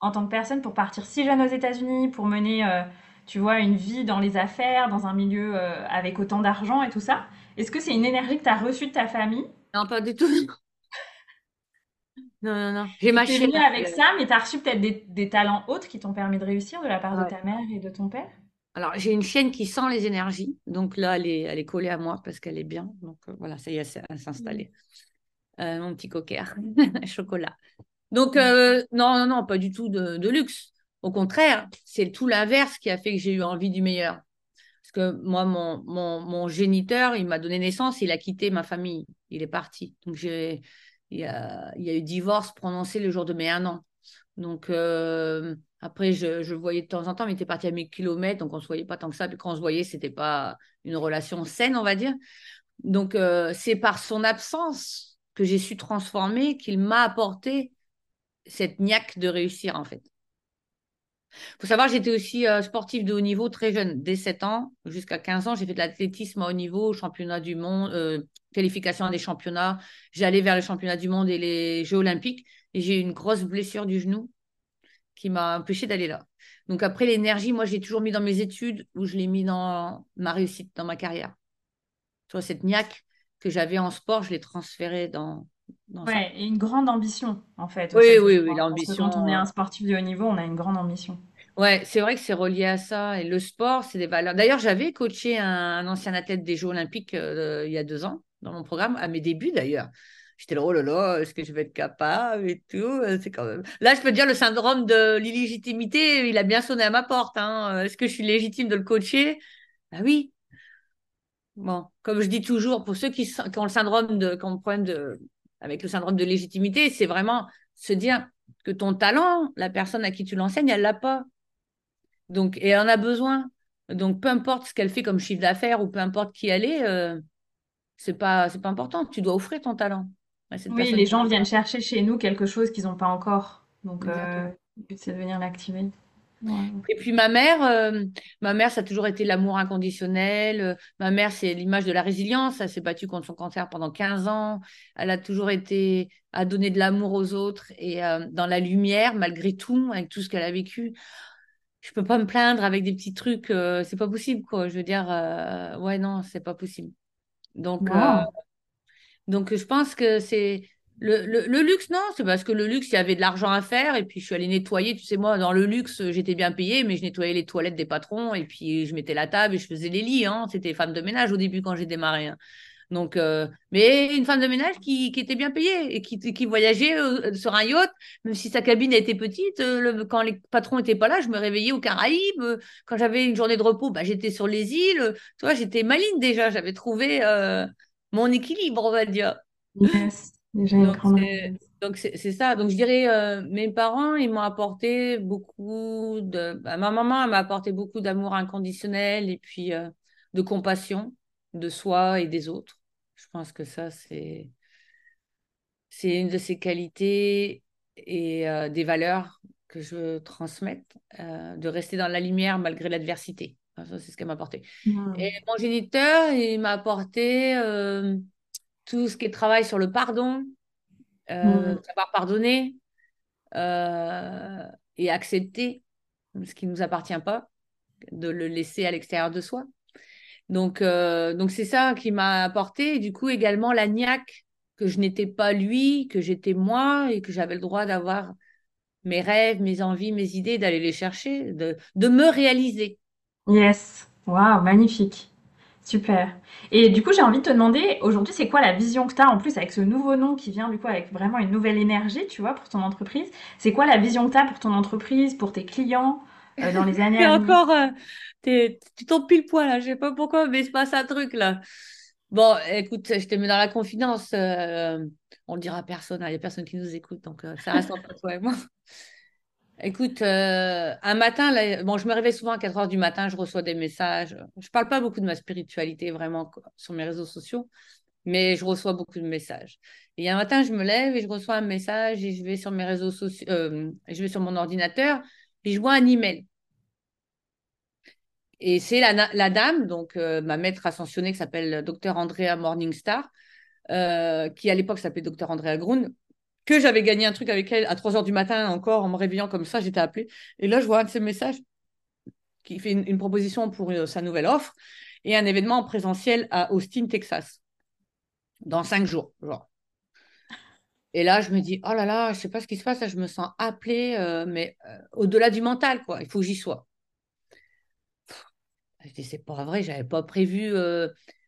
en tant que personne pour partir si jeune aux États-Unis, pour mener, euh, tu vois, une vie dans les affaires, dans un milieu euh, avec autant d'argent et tout ça. Est-ce que c'est une énergie que tu as reçue de ta famille? Non, pas du tout. non, non, non. J'ai ma avec ça, mais tu as reçu peut-être des, talents autres qui t'ont permis de réussir de la part de ta mère et de ton père? Alors, j'ai une chienne qui sent les énergies. Donc là, elle est, elle est collée à moi parce qu'elle est bien. Donc euh, voilà, ça y est, elle s'est installée. Euh, mon petit cocker, chocolat. Donc, euh, non, non, non, pas du tout de, luxe. Au contraire, c'est tout l'inverse qui a fait que j'ai eu envie du meilleur. Parce que moi, mon, mon, mon géniteur, il m'a donné naissance, il a quitté ma famille, il est parti. Donc, j'ai, il, y a, il y a eu divorce prononcé le jour de mes un an. Donc, euh, après, je, je, voyais de temps en temps, mais il était parti à 1000 kilomètres, donc on ne se voyait pas tant que ça. Puis quand on se voyait, ce n'était pas une relation saine, on va dire. Donc, euh, c'est par son absence que j'ai su transformer qu'il m'a apporté cette niaque de réussir, en fait. Il faut savoir, j'étais aussi euh, sportive de haut niveau très jeune, dès 7 ans jusqu'à 15 ans. J'ai fait de l'athlétisme à haut niveau, championnat du monde, euh, qualification des championnats. J'allais vers les championnats du monde et les Jeux olympiques. Et j'ai eu une grosse blessure du genou qui m'a empêché d'aller là. Donc après, l'énergie, moi, j'ai toujours mis dans mes études ou je l'ai mis dans ma réussite, dans ma carrière. Tu vois, cette niaque que j'avais en sport, je l'ai transférée dans, ouais, et une grande ambition, en fait. Oui, oui, oui, l'ambition. Quand on est un sportif de haut niveau, on a une grande ambition. Ouais, c'est vrai que c'est relié à ça. Et le sport, c'est des valeurs. D'ailleurs, j'avais coaché un, ancien athlète des Jeux Olympiques euh, il y a deux ans, dans mon programme, à mes débuts d'ailleurs. J'étais là, oh là là, est-ce que je vais être capable et tout euh, C'est quand même. Là, je peux dire, le syndrome de l'illégitimité, il a bien sonné à ma porte. Hein. Est-ce que je suis légitime de le coacher? Bah oui. Bon, comme je dis toujours, pour ceux qui, ont le syndrome de, qui le problème de, avec le syndrome de légitimité, c'est vraiment se dire que ton talent, la personne à qui tu l'enseignes, elle l'a pas. Donc, et elle en a besoin. Donc, peu importe ce qu'elle fait comme chiffre d'affaires ou peu importe qui elle est, euh, c'est pas, pas important. Tu dois offrir ton talent. Oui, les gens viennent chercher chez nous quelque chose qu'ils n'ont pas encore. Donc, euh, le but, c'est de venir l'activer. Et puis ma mère, euh, ma mère, ça a toujours été l'amour inconditionnel. Euh, ma mère, c'est l'image de la résilience. Elle s'est battue contre son cancer pendant 15 ans. Elle a toujours été à donner de l'amour aux autres et euh, dans la lumière, malgré tout, avec tout ce qu'elle a vécu. Je peux pas me plaindre avec des petits trucs. c'est pas possible, quoi. Je veux dire, ouais, non, c'est pas possible. Donc, donc, je pense que c'est le, luxe, non, c'est parce que le luxe, il y avait de l'argent à faire et puis je suis allée nettoyer. Tu sais, moi, dans le luxe, j'étais bien payée, mais je nettoyais les toilettes des patrons et puis je mettais la table et je faisais les lits. Hein. C'était femme de ménage au début quand j'ai démarré. Hein. Donc, euh, mais une femme de ménage qui, était bien payée et qui, voyageait euh, sur un yacht, même si sa cabine était petite. Euh, quand les patrons n'étaient pas là, je me réveillais aux Caraïbes. Quand j'avais une journée de repos, bah, j'étais sur les îles. Tu vois, j'étais maligne déjà. J'avais trouvé mon équilibre, on va dire. Yes. Donc, c'est ça. Donc, je dirais, euh, mes parents, ils m'ont apporté beaucoup de. Bah, ma maman, elle m'a apporté beaucoup d'amour inconditionnel et puis euh, de compassion de soi et des autres. Je pense que ça, c'est. C'est une de ses qualités et euh, des valeurs que je veux transmettre, de rester dans la lumière malgré l'adversité. Ça, c'est ce qu'elle m'a apporté. Mmh. Et mon géniteur, il m'a apporté tout ce qui est travail sur le pardon, euh, mm. savoir pardonner euh, et accepter ce qui ne nous appartient pas, de le laisser à l'extérieur de soi. Donc, euh, donc c'est ça qui m'a apporté. Et du coup, également la niaque, que je n'étais pas lui, que j'étais moi et que j'avais le droit d'avoir mes rêves, mes envies, mes idées, d'aller les chercher, de, de me réaliser. Yes, waouh, magnifique. Super. Et du coup, j'ai envie de te demander, aujourd'hui, c'est quoi la vision que tu as en plus avec ce nouveau nom qui vient du coup avec vraiment une nouvelle énergie, tu vois, pour ton entreprise? C'est quoi la vision que tu as pour ton entreprise, pour tes clients euh, dans les années à venir? encore, euh, tu tombes pile poil là, je sais pas pourquoi, mais il se passe un truc là. Bon, écoute, je te mets dans la confidence. Euh, on le dira à personne, hein, il n'y a personne qui nous écoute, donc ça reste entre toi et moi. Écoute, euh, un matin, je me réveille souvent à 4 heures du matin, je reçois des messages. Je ne parle pas beaucoup de ma spiritualité vraiment sur mes réseaux sociaux, mais je reçois beaucoup de messages. Et un matin, je me lève et je reçois un message et je vais sur mes réseaux sociaux, euh, je vais sur mon ordinateur et je vois un email. Et c'est la, dame, donc euh, ma maître ascensionnée qui s'appelle Dr Andrea Morningstar, qui à l'époque s'appelait Dr Andrea Grun, que j'avais gagné un truc avec elle à 3 heures du matin encore en me réveillant comme ça, j'étais appelée. Et là, je vois un de ces messages qui fait une, proposition pour euh, sa nouvelle offre et un événement en présentiel à Austin, Texas, dans cinq jours. Genre. Et là, je me dis, oh là là, je sais pas ce qui se passe, je me sens appelée, euh, mais euh, au-delà du mental, quoi. Il faut que j'y sois. Je dis, c'est pas vrai, j'avais pas prévu.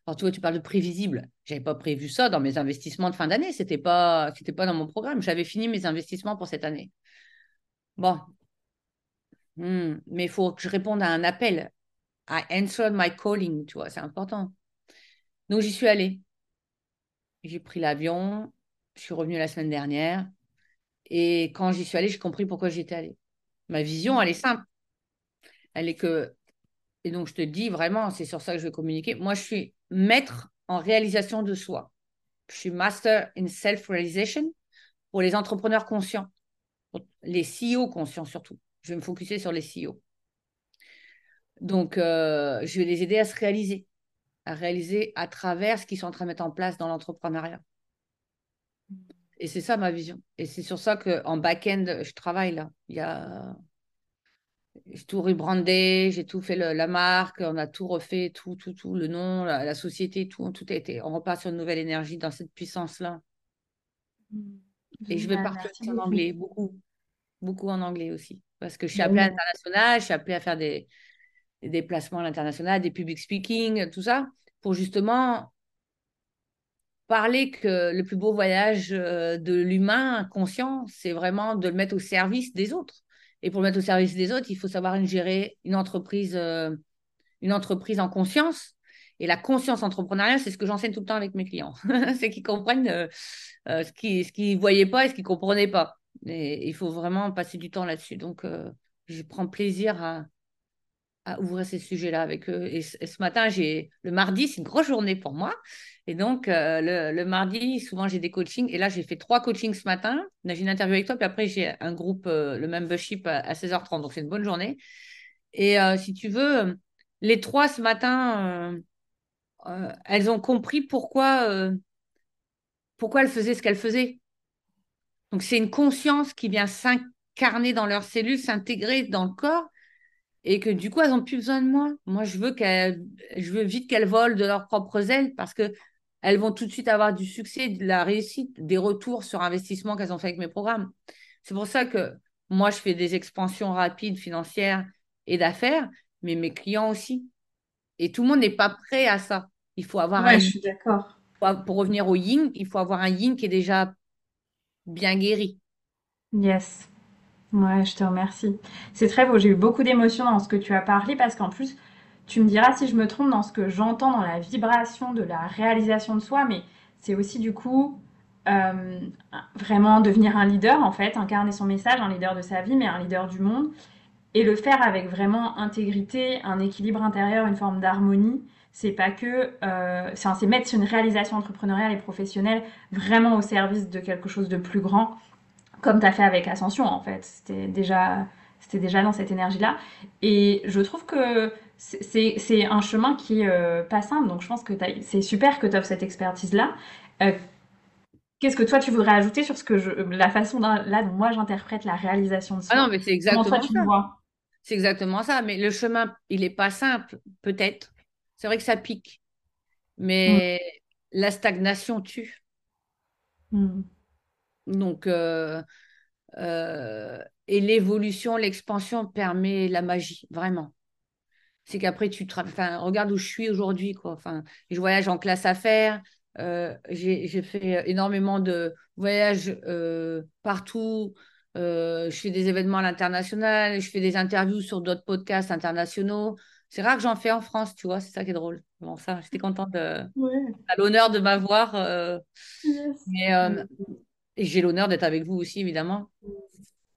Alors, tu vois, tu parles de prévisible. Je n'avais pas prévu ça dans mes investissements de fin d'année. Ce n'était pas, pas dans mon programme. J'avais fini mes investissements pour cette année. Bon. Hmm, mais il faut que je réponde à un appel. I answered my calling, tu vois, c'est important. Donc j'y suis allée. J'ai pris l'avion, je suis revenue la semaine dernière. Et quand j'y suis allée, j'ai compris pourquoi j'étais allée. Ma vision, elle est simple. Elle est que, et donc je te dis vraiment, c'est sur ça que je vais communiquer. Moi, je suis maître en réalisation de soi. Je suis master in self-realization pour les entrepreneurs conscients, pour les CEO conscients surtout. Je vais me focuser sur les CEO. Donc, euh, je vais les aider à se réaliser, à réaliser à travers ce qu'ils sont en train de mettre en place dans l'entrepreneuriat. Et c'est ça ma vision. Et c'est sur ça qu'en back-end, je travaille là. Il y a... J'ai tout rebrandé, j'ai tout fait la marque, on a tout refait, tout, tout, tout, le nom, la, société, tout, tout a été. On repart sur une nouvelle énergie dans cette puissance-là. Et je vais partir en anglais, beaucoup, beaucoup en anglais aussi. Parce que je suis appelée à l'international, je suis appelée à faire des, des déplacements à l'international, des public speaking, tout ça, pour justement parler que le plus beau voyage euh, de l'humain conscient, c'est vraiment de le mettre au service des autres. Et pour le mettre au service des autres, il faut savoir gérer une entreprise, euh, une entreprise en conscience. Et la conscience entrepreneuriale, c'est ce que j'enseigne tout le temps avec mes clients. c'est qu'ils comprennent euh, ce qu'ils ne voyaient pas et ce qu'ils ne comprenaient pas. Et il faut vraiment passer du temps là-dessus. Donc, je prends plaisir à, à ouvrir ces sujets-là avec eux. Et, ce matin, j'ai le mardi, c'est une grosse journée pour moi. Et donc, euh, le, mardi, souvent, j'ai des coachings. Et là, j'ai fait trois coachings ce matin. J'ai une interview avec toi, puis après, j'ai un groupe, euh, le membership, à, 16h30. Donc, c'est une bonne journée. Et euh, si tu veux, les trois ce matin, elles ont compris pourquoi, pourquoi elles faisaient ce qu'elles faisaient. Donc, c'est une conscience qui vient s'incarner dans leurs cellules, s'intégrer dans le corps et que du coup, elles n'ont plus besoin de moi. Moi, je veux, qu'elles, je veux vite qu'elles volent de leurs propres ailes parce que elles vont tout de suite avoir du succès, de la réussite, des retours sur investissement qu'elles ont fait avec mes programmes. C'est pour ça que moi, je fais des expansions rapides financières et d'affaires, mais mes clients aussi. Et tout le monde n'est pas prêt à ça. Il faut avoir un... je suis d'accord. Pour revenir au yin, il faut avoir un yin qui est déjà bien guéri. Yes. Ouais, je te remercie. C'est très beau. J'ai eu beaucoup d'émotions dans ce que tu as parlé parce qu'en plus, tu me diras si je me trompe dans ce que j'entends dans la vibration de la réalisation de soi, mais c'est aussi du coup euh, vraiment devenir un leader en fait, incarner son message, un leader de sa vie, mais un leader du monde, et le faire avec vraiment intégrité, un équilibre intérieur, une forme d'harmonie. C'est pas que, euh, c'est mettre une réalisation entrepreneuriale et professionnelle vraiment au service de quelque chose de plus grand comme tu as fait avec Ascension en fait. C'était déjà, c'était déjà dans cette énergie-là. Et je trouve que c'est un chemin qui est euh, pas simple. Donc je pense que c'est super que tu offres cette expertise-là. Euh, qu'est-ce que toi tu voudrais ajouter sur ce que je, la façon dont, là dont moi j'interprète la réalisation de soi Ah non, mais c'est exactement ça. C'est exactement ça. Mais le chemin, il n'est pas simple, peut-être. C'est vrai que ça pique. Mais mm. la stagnation tue. Mm. Donc, euh, euh, et l'évolution, l'expansion permet la magie, vraiment. C'est qu'après, tu enfin, regarde où je suis aujourd'hui, quoi. Enfin, je voyage en classe affaires. Euh, j'ai fait énormément de voyages partout. je fais des événements à l'international. Je fais des interviews sur d'autres podcasts internationaux. C'est rare que j'en fais en France, tu vois. C'est ça qui est drôle. Bon, ça, j'étais contente de, à l'honneur de m'avoir. Mais et j'ai l'honneur d'être avec vous aussi, évidemment.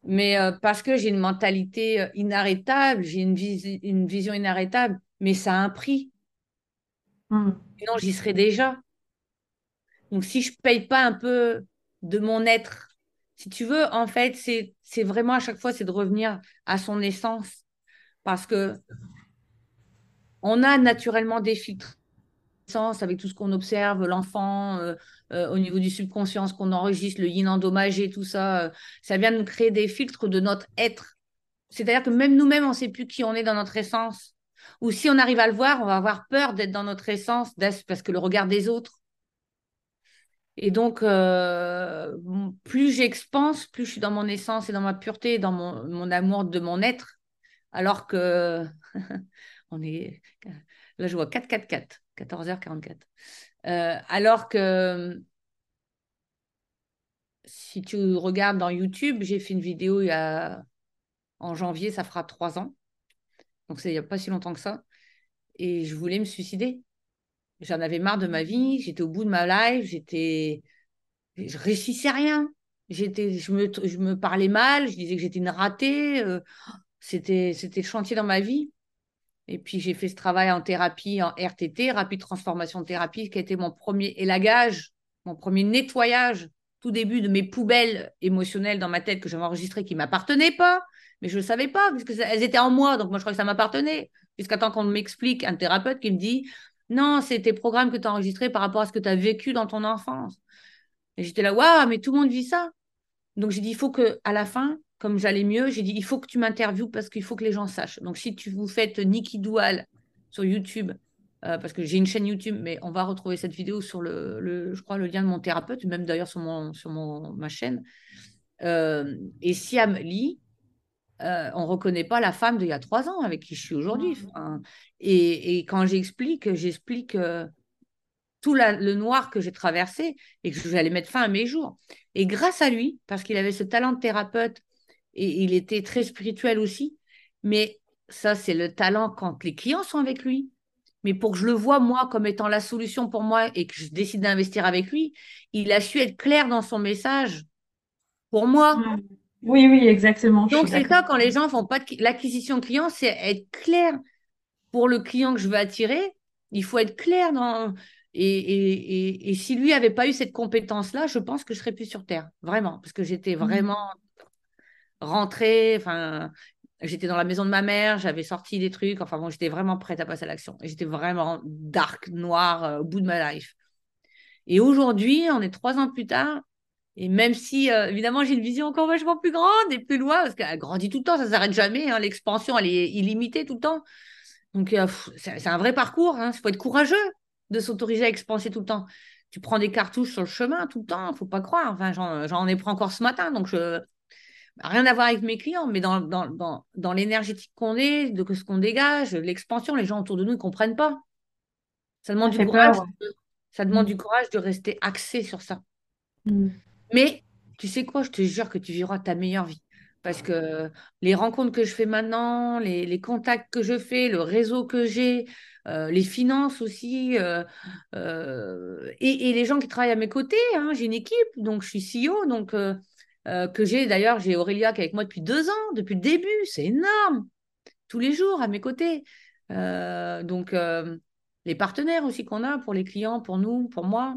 Mais euh, parce que j'ai une mentalité euh, inarrêtable, j'ai une, une, vision inarrêtable, mais ça a un prix. Hmm. Sinon, j'y serais déjà. Donc, si je ne paye pas un peu de mon être, si tu veux, en fait, c'est vraiment à chaque fois, c'est de revenir à son essence. Parce que on a naturellement des filtres avec tout ce qu'on observe, l'enfant, euh, euh, au niveau du subconscient, qu'on enregistre, le yin endommagé, tout ça, euh, ça vient de nous créer des filtres de notre être. C'est-à-dire que même nous-mêmes, on ne sait plus qui on est dans notre essence. Ou si on arrive à le voir, on va avoir peur d'être dans notre essence parce que le regard des autres. Et donc, plus j'expanse, plus je suis dans mon essence et dans ma pureté, dans mon, mon amour de mon être. Alors que on est. Là, je vois 4-4-4. 14h44. Euh, alors que si tu regardes dans YouTube, j'ai fait une vidéo il y a En janvier, ça fera trois ans. Donc, c'est il n'y a pas si longtemps que ça. Et je voulais me suicider. J'en avais marre de ma vie. J'étais au bout de ma life. J'étais. Je réussissais rien. Je me, parlais mal. Je disais que j'étais une ratée. Euh, c'était, c'était chantier dans ma vie. Et puis, j'ai fait ce travail en thérapie, en RTT, rapide transformation thérapie, qui a été mon premier élagage, mon premier nettoyage, tout début de mes poubelles émotionnelles dans ma tête que j'avais enregistrées qui ne m'appartenaient pas. Mais je ne savais pas, puisque elles étaient en moi. Donc, moi, je crois que ça m'appartenait. Jusqu'à temps qu'on m'explique, un thérapeute qui me dit Non, c'est tes programmes que tu as enregistrés par rapport à ce que tu as vécu dans ton enfance. Et j'étais là, waouh, mais tout le monde vit ça. Donc, j'ai dit Il faut que, à la fin, comme j'allais mieux, j'ai dit il faut que tu m'interviewes parce qu'il faut que les gens sachent. Donc, si tu vous faites Niki Doual sur YouTube, euh, parce que j'ai une chaîne YouTube, mais on va retrouver cette vidéo sur le, je crois, le lien de mon thérapeute, même d'ailleurs sur, mon, sur mon, ma chaîne. Euh, et Siam Lee, euh, on ne reconnaît pas la femme d'il y a trois ans avec qui je suis aujourd'hui. et, et, quand j'explique, j'explique tout le noir que j'ai traversé et que j'allais mettre fin à mes jours. Et grâce à lui, parce qu'il avait ce talent de thérapeute et il était très spirituel aussi. Mais ça, c'est le talent quand les clients sont avec lui. Mais pour que je le vois, moi, comme étant la solution pour moi et que je décide d'investir avec lui, il a su être clair dans son message pour moi. Oui, oui, exactement. Donc, c'est ça, quand les gens font pas de l'acquisition client, c'est être clair pour le client que je veux attirer. Il faut être clair dans. Et, et, et, si lui avait pas eu cette compétence-là, je pense que je serais plus sur Terre, vraiment, parce que j'étais mmh. vraiment rentrer, enfin, j'étais dans la maison de ma mère, j'avais sorti des trucs, enfin bon, j'étais vraiment prête à passer à l'action. J'étais vraiment dark, noir, euh, au bout de ma life. Et aujourd'hui, on est trois ans plus tard, et même si, euh, évidemment, j'ai une vision encore vachement plus grande et plus loin, parce qu'elle grandit tout le temps, ça ne s'arrête jamais, hein, l'expansion, elle est illimitée tout le temps. Donc, euh, c'est un vrai parcours, il hein, faut être courageux de s'autoriser à expanser tout le temps. Tu prends des cartouches sur le chemin tout le temps, faut pas croire. Enfin, j'en ai pris encore ce matin, donc je, rien à voir avec mes clients, mais dans, dans, dans, dans l'énergétique qu'on est, de ce qu'on dégage, l'expansion, les gens autour de nous ne comprennent pas. Ça demande du courage. ça demande mm. du courage de rester axé sur ça. Mm. Mais tu sais quoi, je te jure que tu vivras ta meilleure vie. Parce que les rencontres que je fais maintenant, les, les contacts que je fais, le réseau que j'ai, euh, les finances aussi, euh, euh, et, et, les gens qui travaillent à mes côtés, hein, j'ai une équipe, donc je suis CEO, donc euh, que j'ai d'ailleurs, j'ai Aurélia qui est avec moi depuis deux ans, depuis le début, c'est énorme, tous les jours à mes côtés. Euh, donc, euh, les partenaires aussi qu'on a pour les clients, pour nous, pour moi.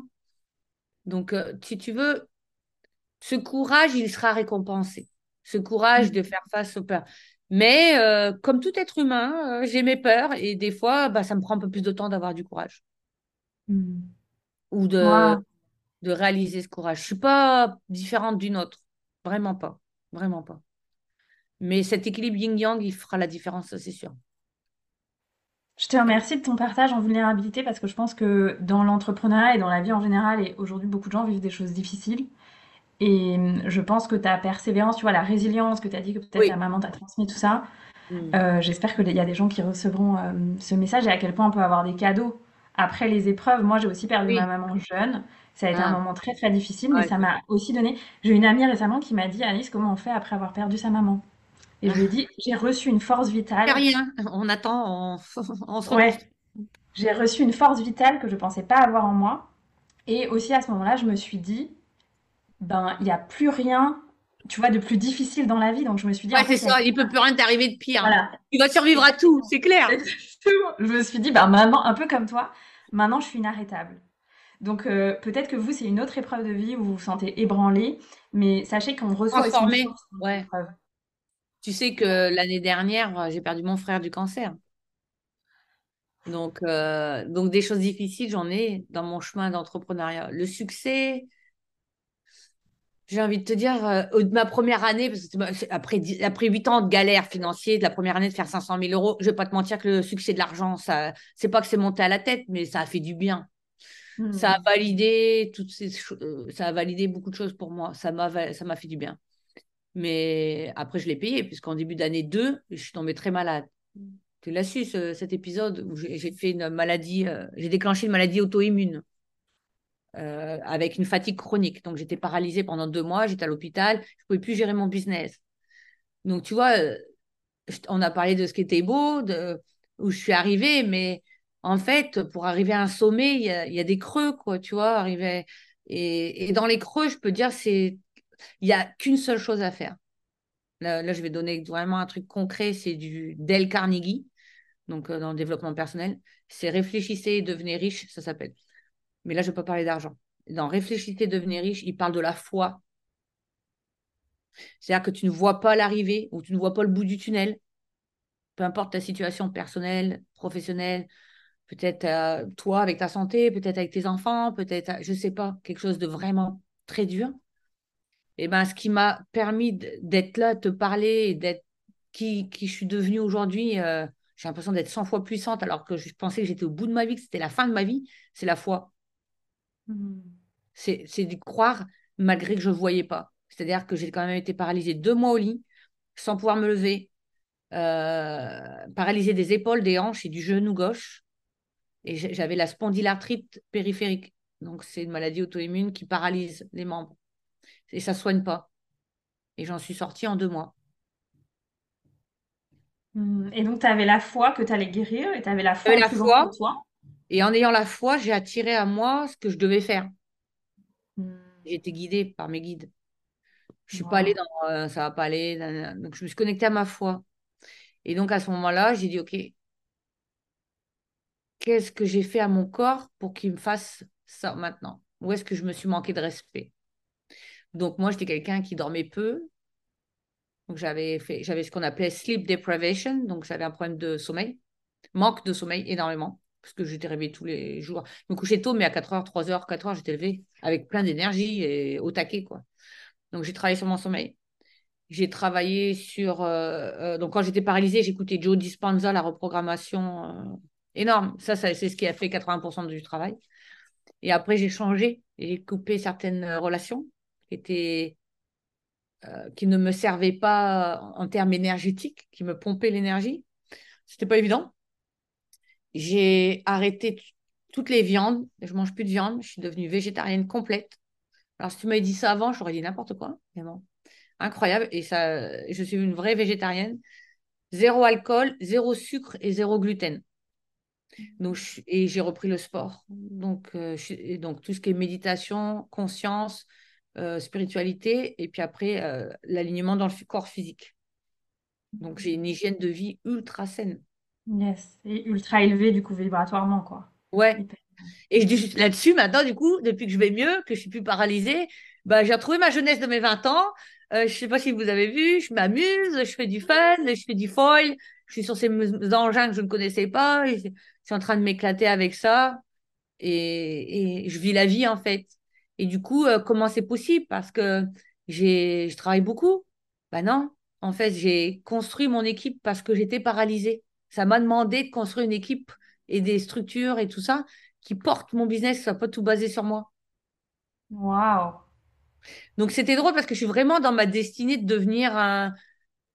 Donc, si tu veux, ce courage, il sera récompensé. Ce courage de faire face aux peurs. Mais comme tout être humain, j'ai mes peurs et des fois, bah, ça me prend un peu plus de temps d'avoir du courage. Hmm. Ou de, de réaliser ce courage. Je ne suis pas différente d'une autre. Vraiment pas. Vraiment pas. Mais cet équilibre yin-yang, il fera la différence, c'est sûr. Je te remercie de ton partage en vulnérabilité parce que je pense que dans l'entrepreneuriat et dans la vie en général, et aujourd'hui beaucoup de gens vivent des choses difficiles. Et je pense que ta persévérance, tu vois, la résilience que tu as dit que peut-être ta maman t'a transmis, tout ça, mm. euh, j'espère qu'il y a des gens qui recevront euh, ce message et à quel point on peut avoir des cadeaux après les épreuves. Moi, j'ai aussi perdu ma maman jeune. Ça a été un ah. moment très très difficile, mais ça m'a aussi donné. J'ai une amie récemment qui m'a dit Alice, comment on fait après avoir perdu sa maman? Et je lui ai dit j'ai reçu une force vitale. Rien, on attend, on, se ouais. J'ai reçu une force vitale que je pensais pas avoir en moi. Et aussi à ce moment-là, je me suis dit ben il n'y a plus rien tu vois, de plus difficile dans la vie. Donc je me suis dit. Ouais, c'est ça, il peut plus rien t'arriver de pire. Tu vas survivre à tout, c'est clair. je me suis dit, ben maintenant, un peu comme toi, maintenant je suis inarrêtable. Donc euh, peut-être que vous, c'est une autre épreuve de vie où vous vous sentez ébranlé, mais sachez qu'on reçoit Transformé. ouais. Tu sais que l'année dernière, euh, j'ai perdu mon frère du cancer. Donc, euh, donc des choses difficiles, j'en ai dans mon chemin d'entrepreneuriat. Le succès, j'ai envie de te dire, ma première année, parce que après, après 8 ans de galère financière, de la première année de faire 500 000 euros, je ne vais pas te mentir que le succès de l'argent, ça, c'est pas que c'est monté à la tête, mais ça a fait du bien. Ça a hmm. validé toutes ces euh, ça a validé beaucoup de choses pour moi. Ça m'a, ça m'a fait du bien. Mais après, je l'ai payé, puisqu'en début d'année 2, je suis tombée très malade. Tu l'as su, cet épisode où j'ai fait une maladie, euh, j'ai déclenché une maladie auto-immune euh, avec une fatigue chronique. Donc, j'étais paralysée pendant deux mois, j'étais à l'hôpital, je ne pouvais plus gérer mon business. Donc, tu vois, on a parlé de ce qui était beau, de où je suis arrivée, mais en fait, pour arriver à un sommet, il y a, des creux, quoi, tu vois, arriver. Et, dans les creux, je peux dire, c'est il n'y a qu'une seule chose à faire. Là, là, je vais donner vraiment un truc concret, c'est du Dale Carnegie, donc euh, dans le développement personnel. C'est réfléchissez et devenez riche, ça s'appelle. Mais là, je ne peux pas parler d'argent. Dans réfléchissez et devenez riche, il parle de la foi. C'est-à-dire que tu ne vois pas l'arrivée ou tu ne vois pas le bout du tunnel, peu importe ta situation personnelle, professionnelle, peut-être euh, toi avec ta santé, peut-être avec tes enfants, peut-être, je ne sais pas, quelque chose de vraiment très dur. Et ben, ce qui m'a permis d'être là, de te parler d'être qui, qui je suis devenue aujourd'hui, euh, j'ai l'impression d'être 100 fois puissante alors que je pensais que j'étais au bout de ma vie, que c'était la fin de ma vie, c'est la foi. Mmh. C'est de croire malgré que je ne voyais pas. C'est-à-dire que j'ai quand même été paralysée deux mois au lit, sans pouvoir me lever, euh, paralysée des épaules, des hanches et du genou gauche. Et j'avais la spondylarthrite périphérique. Donc, c'est une maladie auto-immune qui paralyse les membres. Et ça ne soigne pas. Et j'en suis sortie en deux mois. Mmh. Et donc, tu avais la foi que tu allais guérir et tu avais la foi, la foi toi. Et en ayant la foi, j'ai attiré à moi ce que je devais faire. Mmh. J'ai été guidée par mes guides. Je suis pas allée dans euh, ça va pas aller. Donc, je me suis connectée à ma foi. Et donc, à ce moment-là, j'ai dit, OK, qu'est-ce que j'ai fait à mon corps pour qu'il me fasse ça maintenant? Où est-ce que je me suis manqué de respect? Donc, moi, j'étais quelqu'un qui dormait peu. Donc, j'avais ce qu'on appelait sleep deprivation. Donc, j'avais un problème de sommeil, manque de sommeil énormément parce que j'étais réveillée tous les jours. Je me couchais tôt, mais à 4h, 3h, 4h, j'étais levée avec plein d'énergie et au taquet, quoi. Donc, j'ai travaillé sur mon sommeil. J'ai travaillé sur. Euh, euh, donc, quand j'étais paralysée, j'écoutais Joe Dispenza, la reprogrammation euh, énorme. Ça, c'est ce qui a fait 80% du travail. Et après, j'ai changé. J'ai coupé certaines relations qui, étaient, qui ne me servaient pas en termes énergétiques, qui me pompaient l'énergie. C'était pas évident. J'ai arrêté toutes les viandes. Je mange plus de viande. Je suis devenue végétarienne complète. Alors, si tu m'avais dit ça avant, j'aurais dit n'importe quoi. incroyable. Et ça, je suis une vraie végétarienne. Zéro alcool, zéro sucre et zéro gluten. Donc, et j'ai repris le sport. Donc, euh, donc, tout ce qui est méditation, conscience, euh, spiritualité, et puis après, euh, l'alignement dans le corps physique. Donc, j'ai une hygiène de vie ultra saine. Yes, et ultra élevée, du coup, vibratoirement, quoi. Ouais. Et je là-dessus, maintenant, du coup, depuis que je vais mieux, que je suis plus paralysée, bah, j'ai retrouvé ma jeunesse de mes 20 ans. Je ne sais pas si vous avez vu, je m'amuse, je fais du fun, je fais du foil, je suis sur ces engins que je ne connaissais pas, suis en train de m'éclater avec ça et, je vis la vie en fait. Et du coup, euh, comment c'est possible? Parce que j'ai, je travaille beaucoup. Ben non, en fait, j'ai construit mon équipe parce que j'étais paralysée. Ça m'a demandé de construire une équipe et des structures et tout ça qui porte mon business, soit pas tout basé sur moi. Waouh. Donc c'était drôle parce que je suis vraiment dans ma destinée de devenir un,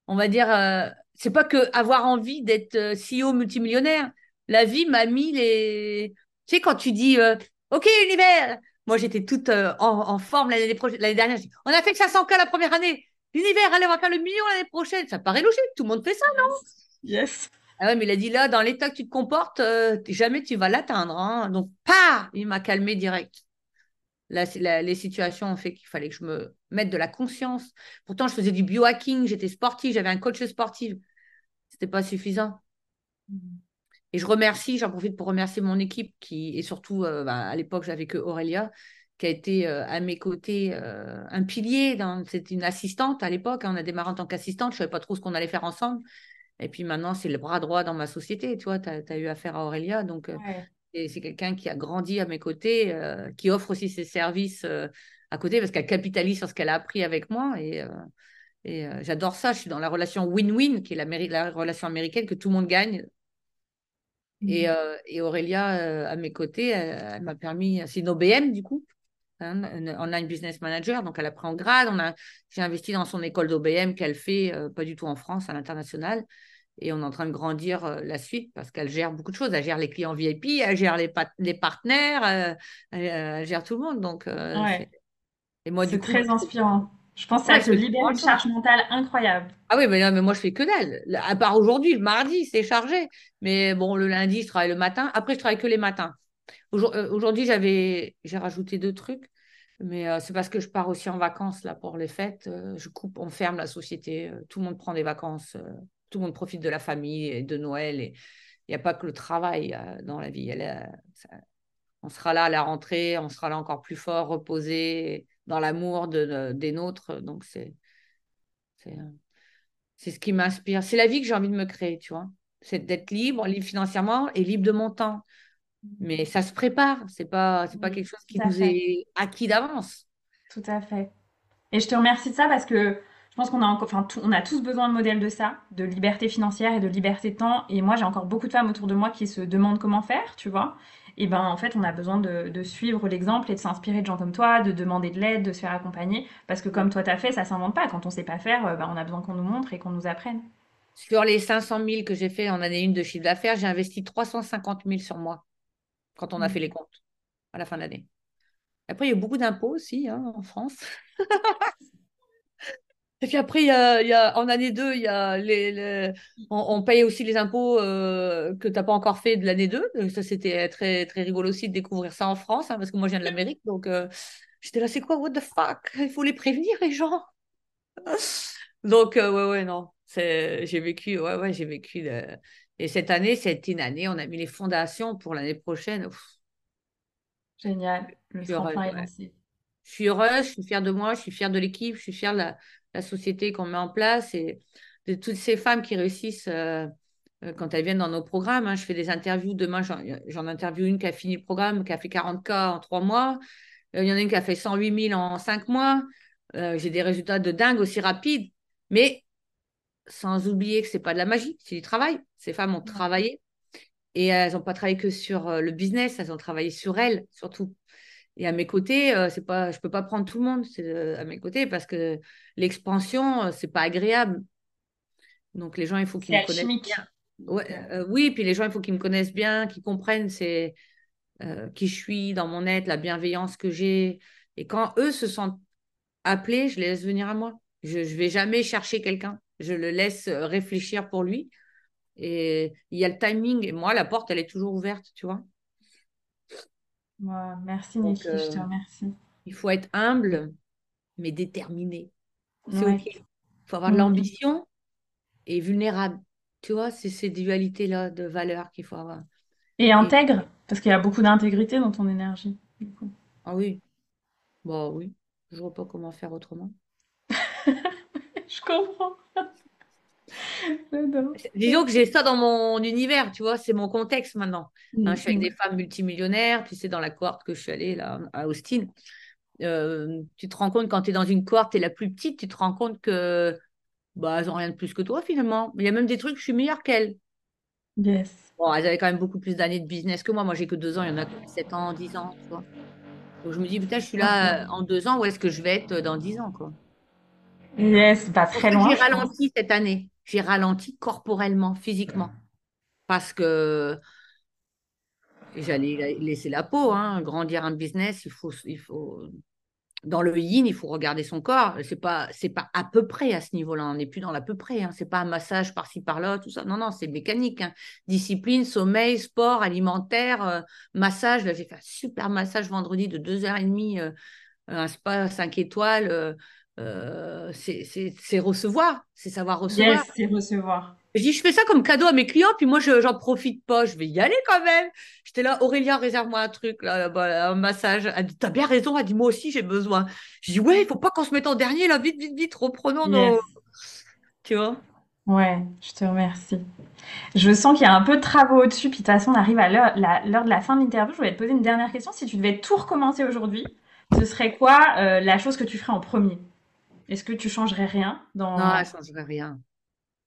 on va dire, euh, c'est pas que avoir envie d'être euh, CEO multimillionnaire. La vie m'a mis les, tu sais quand tu dis, euh, ok univers, moi j'étais toute en, forme l'année l'année dernière. on a fait que 500 k la première année. L'univers, allez on va faire le million l'année prochaine. Ça paraît logique, tout le monde fait ça, non? Yes. Ah ouais, mais il a dit là, dans l'état que tu te comportes, euh, jamais tu vas l'atteindre. Hein. Donc, pas Il m'a calmé direct. Les situations ont fait qu'il fallait que je me mette de la conscience. Pourtant, je faisais du biohacking, j'étais sportive, j'avais un coach sportif. C'était pas suffisant. Et je remercie, j'en profite pour remercier mon équipe qui, et surtout, euh, bah, à l'époque, j'avais que Aurélia, qui a été euh, à mes côtés un pilier. C'était une assistante à l'époque. Hein. on a démarré en tant qu'assistante. Je ne savais pas trop ce qu'on allait faire ensemble. Et puis maintenant, c'est le bras droit dans ma société. Tu vois, tu as, eu affaire à Aurélia. Donc, euh, c'est quelqu'un qui a grandi à mes côtés, euh, qui offre aussi ses services euh, à côté parce qu'elle capitalise sur ce qu'elle a appris avec moi. Et, et j'adore ça. Je suis dans la relation win-win, qui est la, la, relation américaine, que tout le monde gagne. Et, mmh. et, Aurélia, à mes côtés, elle, m'a permis. C'est une OBM, du coup. Hein, online business manager, donc elle a pris en grade. On a, j'ai investi dans son école d'OBM qu'elle fait pas du tout en France, à l'international. Et on est en train de grandir euh, la suite parce qu'elle gère beaucoup de choses. Elle gère les clients VIP, elle gère les, les partenaires, euh, elle, gère tout le monde. Donc, euh, et moi, c'est très inspirant. Je pense que ça te libère une charge mentale incroyable. Ah oui, mais, non, mais moi, je fais que dalle. À part aujourd'hui, le mardi, c'est chargé. Mais bon, le lundi, je travaille le matin. Après, je travaille que les matins. Euh, aujourd'hui, j'avais, j'ai rajouté deux trucs. Mais euh, c'est parce que je pars aussi en vacances là pour les fêtes. Euh, je coupe, on ferme la société. tout le monde prend des vacances. tout le monde profite de la famille et de Noël. Et il n'y a pas que le travail dans la vie. on sera là à la rentrée. On sera là encore plus fort, reposé dans l'amour de, des nôtres. Donc, c'est, c'est, c'est ce qui m'inspire. C'est la vie que j'ai envie de me créer, tu vois. C'est d'être libre, libre financièrement et libre de mon temps. Mais ça se prépare. C'est pas, c'est pas quelque chose qui nous est acquis d'avance. Tout à fait. Et je te remercie de ça parce que je pense qu'on a, enfin, on a tous besoin de modèles de ça, de liberté financière et de liberté de temps. Et moi, j'ai encore beaucoup de femmes autour de moi qui se demandent comment faire, tu vois et ben en fait on a besoin de, suivre l'exemple et de s'inspirer de gens comme toi, de demander de l'aide, de se faire accompagner, parce que comme toi t'as fait, ça s'invente pas. Quand on sait pas faire, ben, on a besoin qu'on nous montre et qu'on nous apprenne. Sur les 500 000 que j'ai fait en année une de chiffre d'affaires, j'ai investi 350 000 sur moi quand on a mmh. fait les comptes à la fin de l'année. Après, il y a beaucoup d'impôts aussi hein, en France. Et puis après, il y a, en année 2, il y a les, on, paye aussi les impôts euh, que tu n'as pas encore fait de l'année 2. Ça, c'était très, très rigolo aussi de découvrir ça en France, hein, parce que moi, je viens de l'Amérique. Donc, euh, j'étais là, c'est quoi, what the fuck? Il faut les prévenir, les gens. donc, euh, ouais, ouais, non. J'ai vécu, ouais, ouais, j'ai vécu. Et cette année, c'était une année, on a mis les fondations pour l'année prochaine. Génial. Le je, suis heureuse, je suis heureuse, je suis fière de moi, je suis fière de l'équipe, je suis fière de la, la société qu'on met en place et de toutes ces femmes qui réussissent euh, euh, quand elles viennent dans nos programmes. Hein. Je fais des interviews. Demain, j'en interview une qui a fini le programme, qui a fait 40 cas en trois mois. Euh, il y en a une qui a fait 108 000 en cinq mois. J'ai des résultats de dingue aussi rapides. Mais sans oublier que c'est pas de la magie, c'est du travail. Ces femmes ont travaillé et elles n'ont pas travaillé que sur le business, elles ont travaillé sur elles surtout. Et à mes côtés, euh, c'est pas, je peux pas prendre tout le monde euh, à mes côtés parce que l'expansion, euh, c'est pas agréable. Donc les gens, il faut qu'ils me connaissent bien. Ouais, oui, puis les gens, il faut qu'ils me connaissent bien, qu'ils comprennent c'est qui je suis dans mon être, la bienveillance que j'ai. Et quand eux se sentent appelés, je les laisse venir à moi. Je ne vais jamais chercher quelqu'un. Je le laisse réfléchir pour lui. Et il y a le timing. Et moi, la porte, elle est toujours ouverte, tu vois merci Niki, je te euh, remercie. Il faut être humble, mais déterminé. C'est OK. Il faut avoir de mm. l'ambition et vulnérable. Tu vois, c'est ces dualités-là de valeurs qu'il faut avoir. Et intègre, parce qu'il y a beaucoup d'intégrité dans ton énergie. Ah oui. Bah oui. Je vois pas comment faire autrement. je comprends. Disons que j'ai ça dans mon univers, tu vois, c'est mon contexte maintenant. Hein, je suis avec des femmes multimillionnaires, tu sais, dans la cohorte que je suis allée là, à Austin. Euh, tu te rends compte quand tu es dans une cohorte, tu es la plus petite, tu te rends compte que bah, elles n'ont rien de plus que toi finalement. Il y a même des trucs, je suis meilleure qu'elles. Yes. Bon, elles avaient quand même beaucoup plus d'années de business que moi. Moi, j'ai que deux ans, il y en a 7 ans, 10 ans, tu vois. Donc je me dis, putain, je suis là en deux ans, où est-ce que je vais être dans 10 ans, quoi? Yes, pas très loin. J'ai ralenti cette année j'ai ralenti corporellement, physiquement. Parce que j'allais laisser la peau, hein. grandir un business, il faut, il faut, dans le yin, il faut regarder son corps. C'est pas, pas à peu près à ce niveau-là. On n'est plus dans l'à peu près. Hein. C'est pas un massage par-ci par-là, tout ça. Non, non, c'est mécanique. Hein. Discipline, sommeil, sport, alimentaire, euh, massage. Là, j'ai fait un super massage vendredi de deux heures et demie, euh, un spa 5 étoiles. Euh, euh, c'est recevoir, c'est savoir recevoir. Yes, c'est recevoir. Je dis, je fais ça comme cadeau à mes clients, puis moi, je j'en profite pas, je vais y aller quand même. J'étais là, Aurélien, réserve-moi un truc, là, un massage. Elle dit, t'as bien raison, elle dit, moi aussi, j'ai besoin. Je dis, ouais, il faut pas qu'on se mette en dernier, là, vite, vite, vite, reprenons nos. Tu vois? Ouais, je te remercie. Je sens qu'il y a un peu de travaux au-dessus, puis de toute façon, on arrive à l'heure de la fin de l'interview. Je voulais te poser une dernière question. Si tu devais tout recommencer aujourd'hui, ce serait quoi euh, la chose que tu ferais en premier? Est-ce que tu changerais rien dans... Non, je ne changerais rien.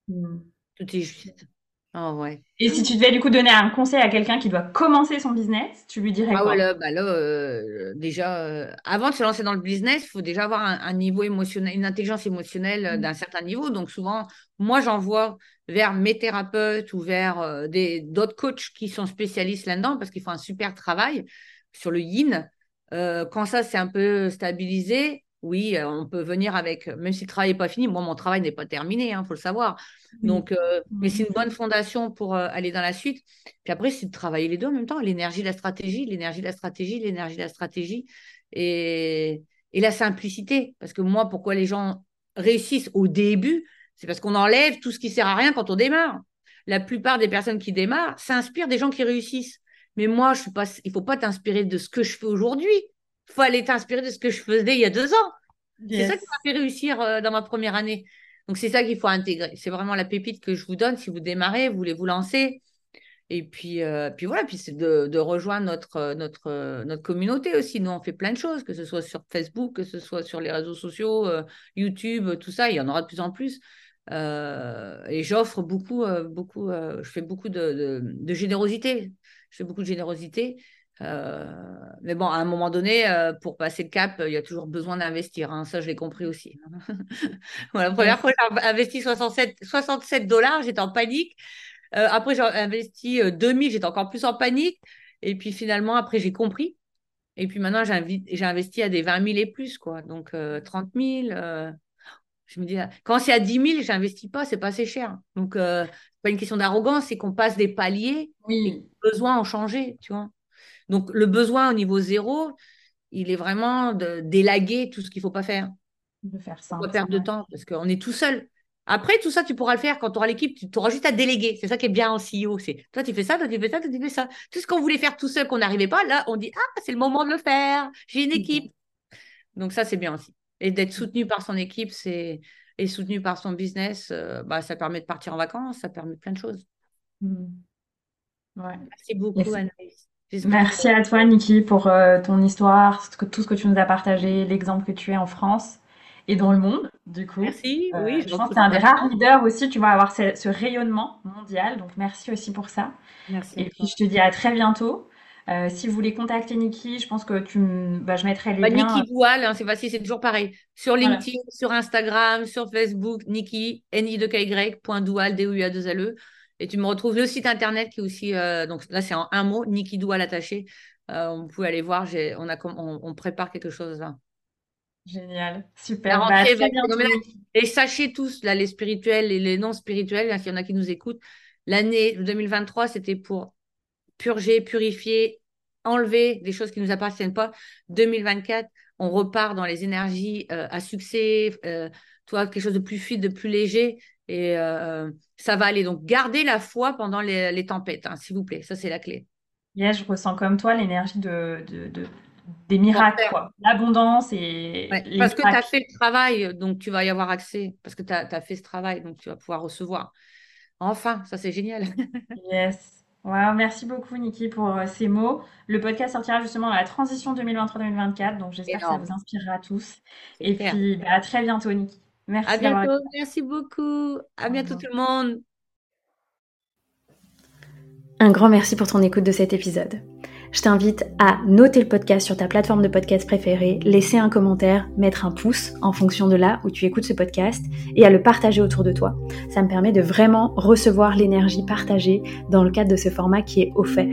Hmm. Tout est juste. Oh, ouais. Et si tu devais du coup donner un conseil à quelqu'un qui doit commencer son business, tu lui dirais ah, quoi? là, bah là euh, déjà, euh, avant de se lancer dans le business, il faut déjà avoir un, niveau émotionnel, une intelligence émotionnelle euh, hmm. d'un certain niveau. Donc souvent, moi, j'envoie vers mes thérapeutes ou vers des d'autres coachs qui sont spécialistes là-dedans parce qu'ils font un super travail sur le yin. quand ça, c'est un peu stabilisé, oui, on peut venir avec, même si le travail n'est pas fini, moi, mon travail n'est pas terminé, il hein, faut le savoir. Donc, euh, mais c'est une bonne fondation pour euh, aller dans la suite. Puis après, c'est de travailler les deux en même temps, l'énergie, la stratégie, l'énergie, la stratégie, l'énergie, la stratégie et, et la simplicité. Parce que moi, pourquoi les gens réussissent au début, c'est parce qu'on enlève tout ce qui sert à rien quand on démarre. La plupart des personnes qui démarrent s'inspirent des gens qui réussissent. Mais moi, je suis pas, il faut pas t'inspirer de ce que je fais aujourd'hui faut aller t'inspirer de ce que je faisais il y a deux ans. C'est ça qui m'a fait réussir euh, dans ma première année. Donc, c'est ça qu'il faut intégrer. C'est vraiment la pépite que je vous donne si vous démarrez, vous voulez vous lancer. Et puis, euh, puis voilà, puis c'est de, rejoindre notre, euh, notre, notre communauté aussi. Nous, on fait plein de choses, que ce soit sur Facebook, que ce soit sur les réseaux sociaux, YouTube, tout ça. Il y en aura de plus en plus. et j'offre beaucoup, beaucoup, je fais beaucoup de, de, générosité. Je fais beaucoup de générosité. Euh, mais bon, à un moment donné, euh, pour passer le cap, il y a toujours besoin d'investir. Hein. Ça, je l'ai compris aussi. la première fois, j'ai investi 67, 67 dollars, j'étais en panique. Euh, après, j'ai investi 2000, j'étais encore plus en panique. Et puis finalement, après, j'ai compris. Et puis maintenant, j'ai investi à des 20 000 et plus, quoi. Donc, 30 000. je me dis, quand c'est à 10 000, j'investis pas, c'est pas assez cher. Donc, c'est pas une question d'arrogance, c'est qu'on passe des paliers oui. et besoin en changer, tu vois. Donc, le besoin au niveau zéro, il est vraiment d'élaguer tout ce qu'il ne faut pas faire. De faire ça. Pas perdre de temps parce qu'on est tout seul. Après, tout ça, tu pourras le faire quand tu auras l'équipe. Tu auras juste à déléguer. C'est ça qui est bien en CEO. C'est toi, tu fais ça, toi, tu fais ça, toi, tu fais ça. Tout ce qu'on voulait faire tout seul, qu'on n'arrivait pas, là, on dit Ah, c'est le moment de le faire. J'ai une équipe. Donc, ça, c'est bien aussi. Et d'être soutenu par son équipe, c'est et soutenu par son business, euh, bah, ça permet de partir en vacances, ça permet plein de choses. Mmh. Merci beaucoup, Anaïs. Merci à toi, Niki, pour euh, ton histoire, tout ce que tu nous as partagé, l'exemple que tu es en France et dans le monde, du coup. Merci, euh, oui. Je, pense que tu es un des rares leaders aussi, tu vas avoir ce, rayonnement mondial, donc merci aussi pour ça. Merci. Et puis, je te dis à très bientôt. Euh, si vous voulez contacter Niki, je pense que tu, bah, je mettrai les bah, liens. Niki Doual, hein, c'est facile, c'est toujours pareil. Sur LinkedIn, sur Instagram, sur Facebook, Niki, n i 2 k y Doual, d u a 2 l e et tu me retrouves le site internet qui est aussi, euh, donc là c'est en un mot, Nikidou à l'attaché. Euh, on peut aller voir, on, a, on, prépare quelque chose là. Génial, super. Bah, et sachez tous, là, les spirituels et les non spirituels, s'il y en a qui nous écoutent, l'année 2023, c'était pour purger, purifier, enlever des choses qui ne nous appartiennent pas. 2024, on repart dans les énergies euh, à succès, toi, quelque chose de plus fluide, de plus léger. Et euh, ça va aller. Donc, gardez la foi pendant les, tempêtes, hein, s'il vous plaît. Ça, c'est la clé. Yeah, je ressens comme toi l'énergie de, des miracles, l'abondance et. parce que tu as fait le travail, donc tu vas y avoir accès. Parce que tu as, fait ce travail, donc tu vas pouvoir recevoir. Enfin, ça, c'est génial. yes. Wow, merci beaucoup, Niki, pour euh, ces mots. Le podcast sortira justement à la transition 2023-2024, donc j'espère que ça vous inspirera tous. Et puis, bah, à très bientôt, Niki. Merci. À bientôt. Merci beaucoup. À bientôt tout le monde. Un grand merci pour ton écoute de cet épisode. Je t'invite à noter le podcast sur ta plateforme de podcast préférée, laisser un commentaire, mettre un pouce en fonction de là où tu écoutes ce podcast et à le partager autour de toi. Ça me permet de vraiment recevoir l'énergie partagée dans le cadre de ce format qui est offert.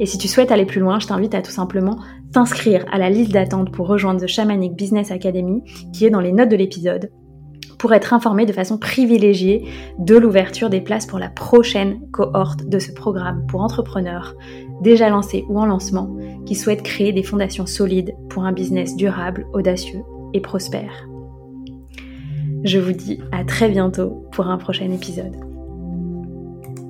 Et si tu souhaites aller plus loin, je t'invite à tout simplement t'inscrire à la liste d'attente pour rejoindre The Shamanic Business Academy qui est dans les notes de l'épisode pour être informé de façon privilégiée de l'ouverture des places pour la prochaine cohorte de ce programme pour entrepreneurs déjà lancés ou en lancement qui souhaitent créer des fondations solides pour un business durable, audacieux et prospère. Je vous dis à très bientôt pour un prochain épisode.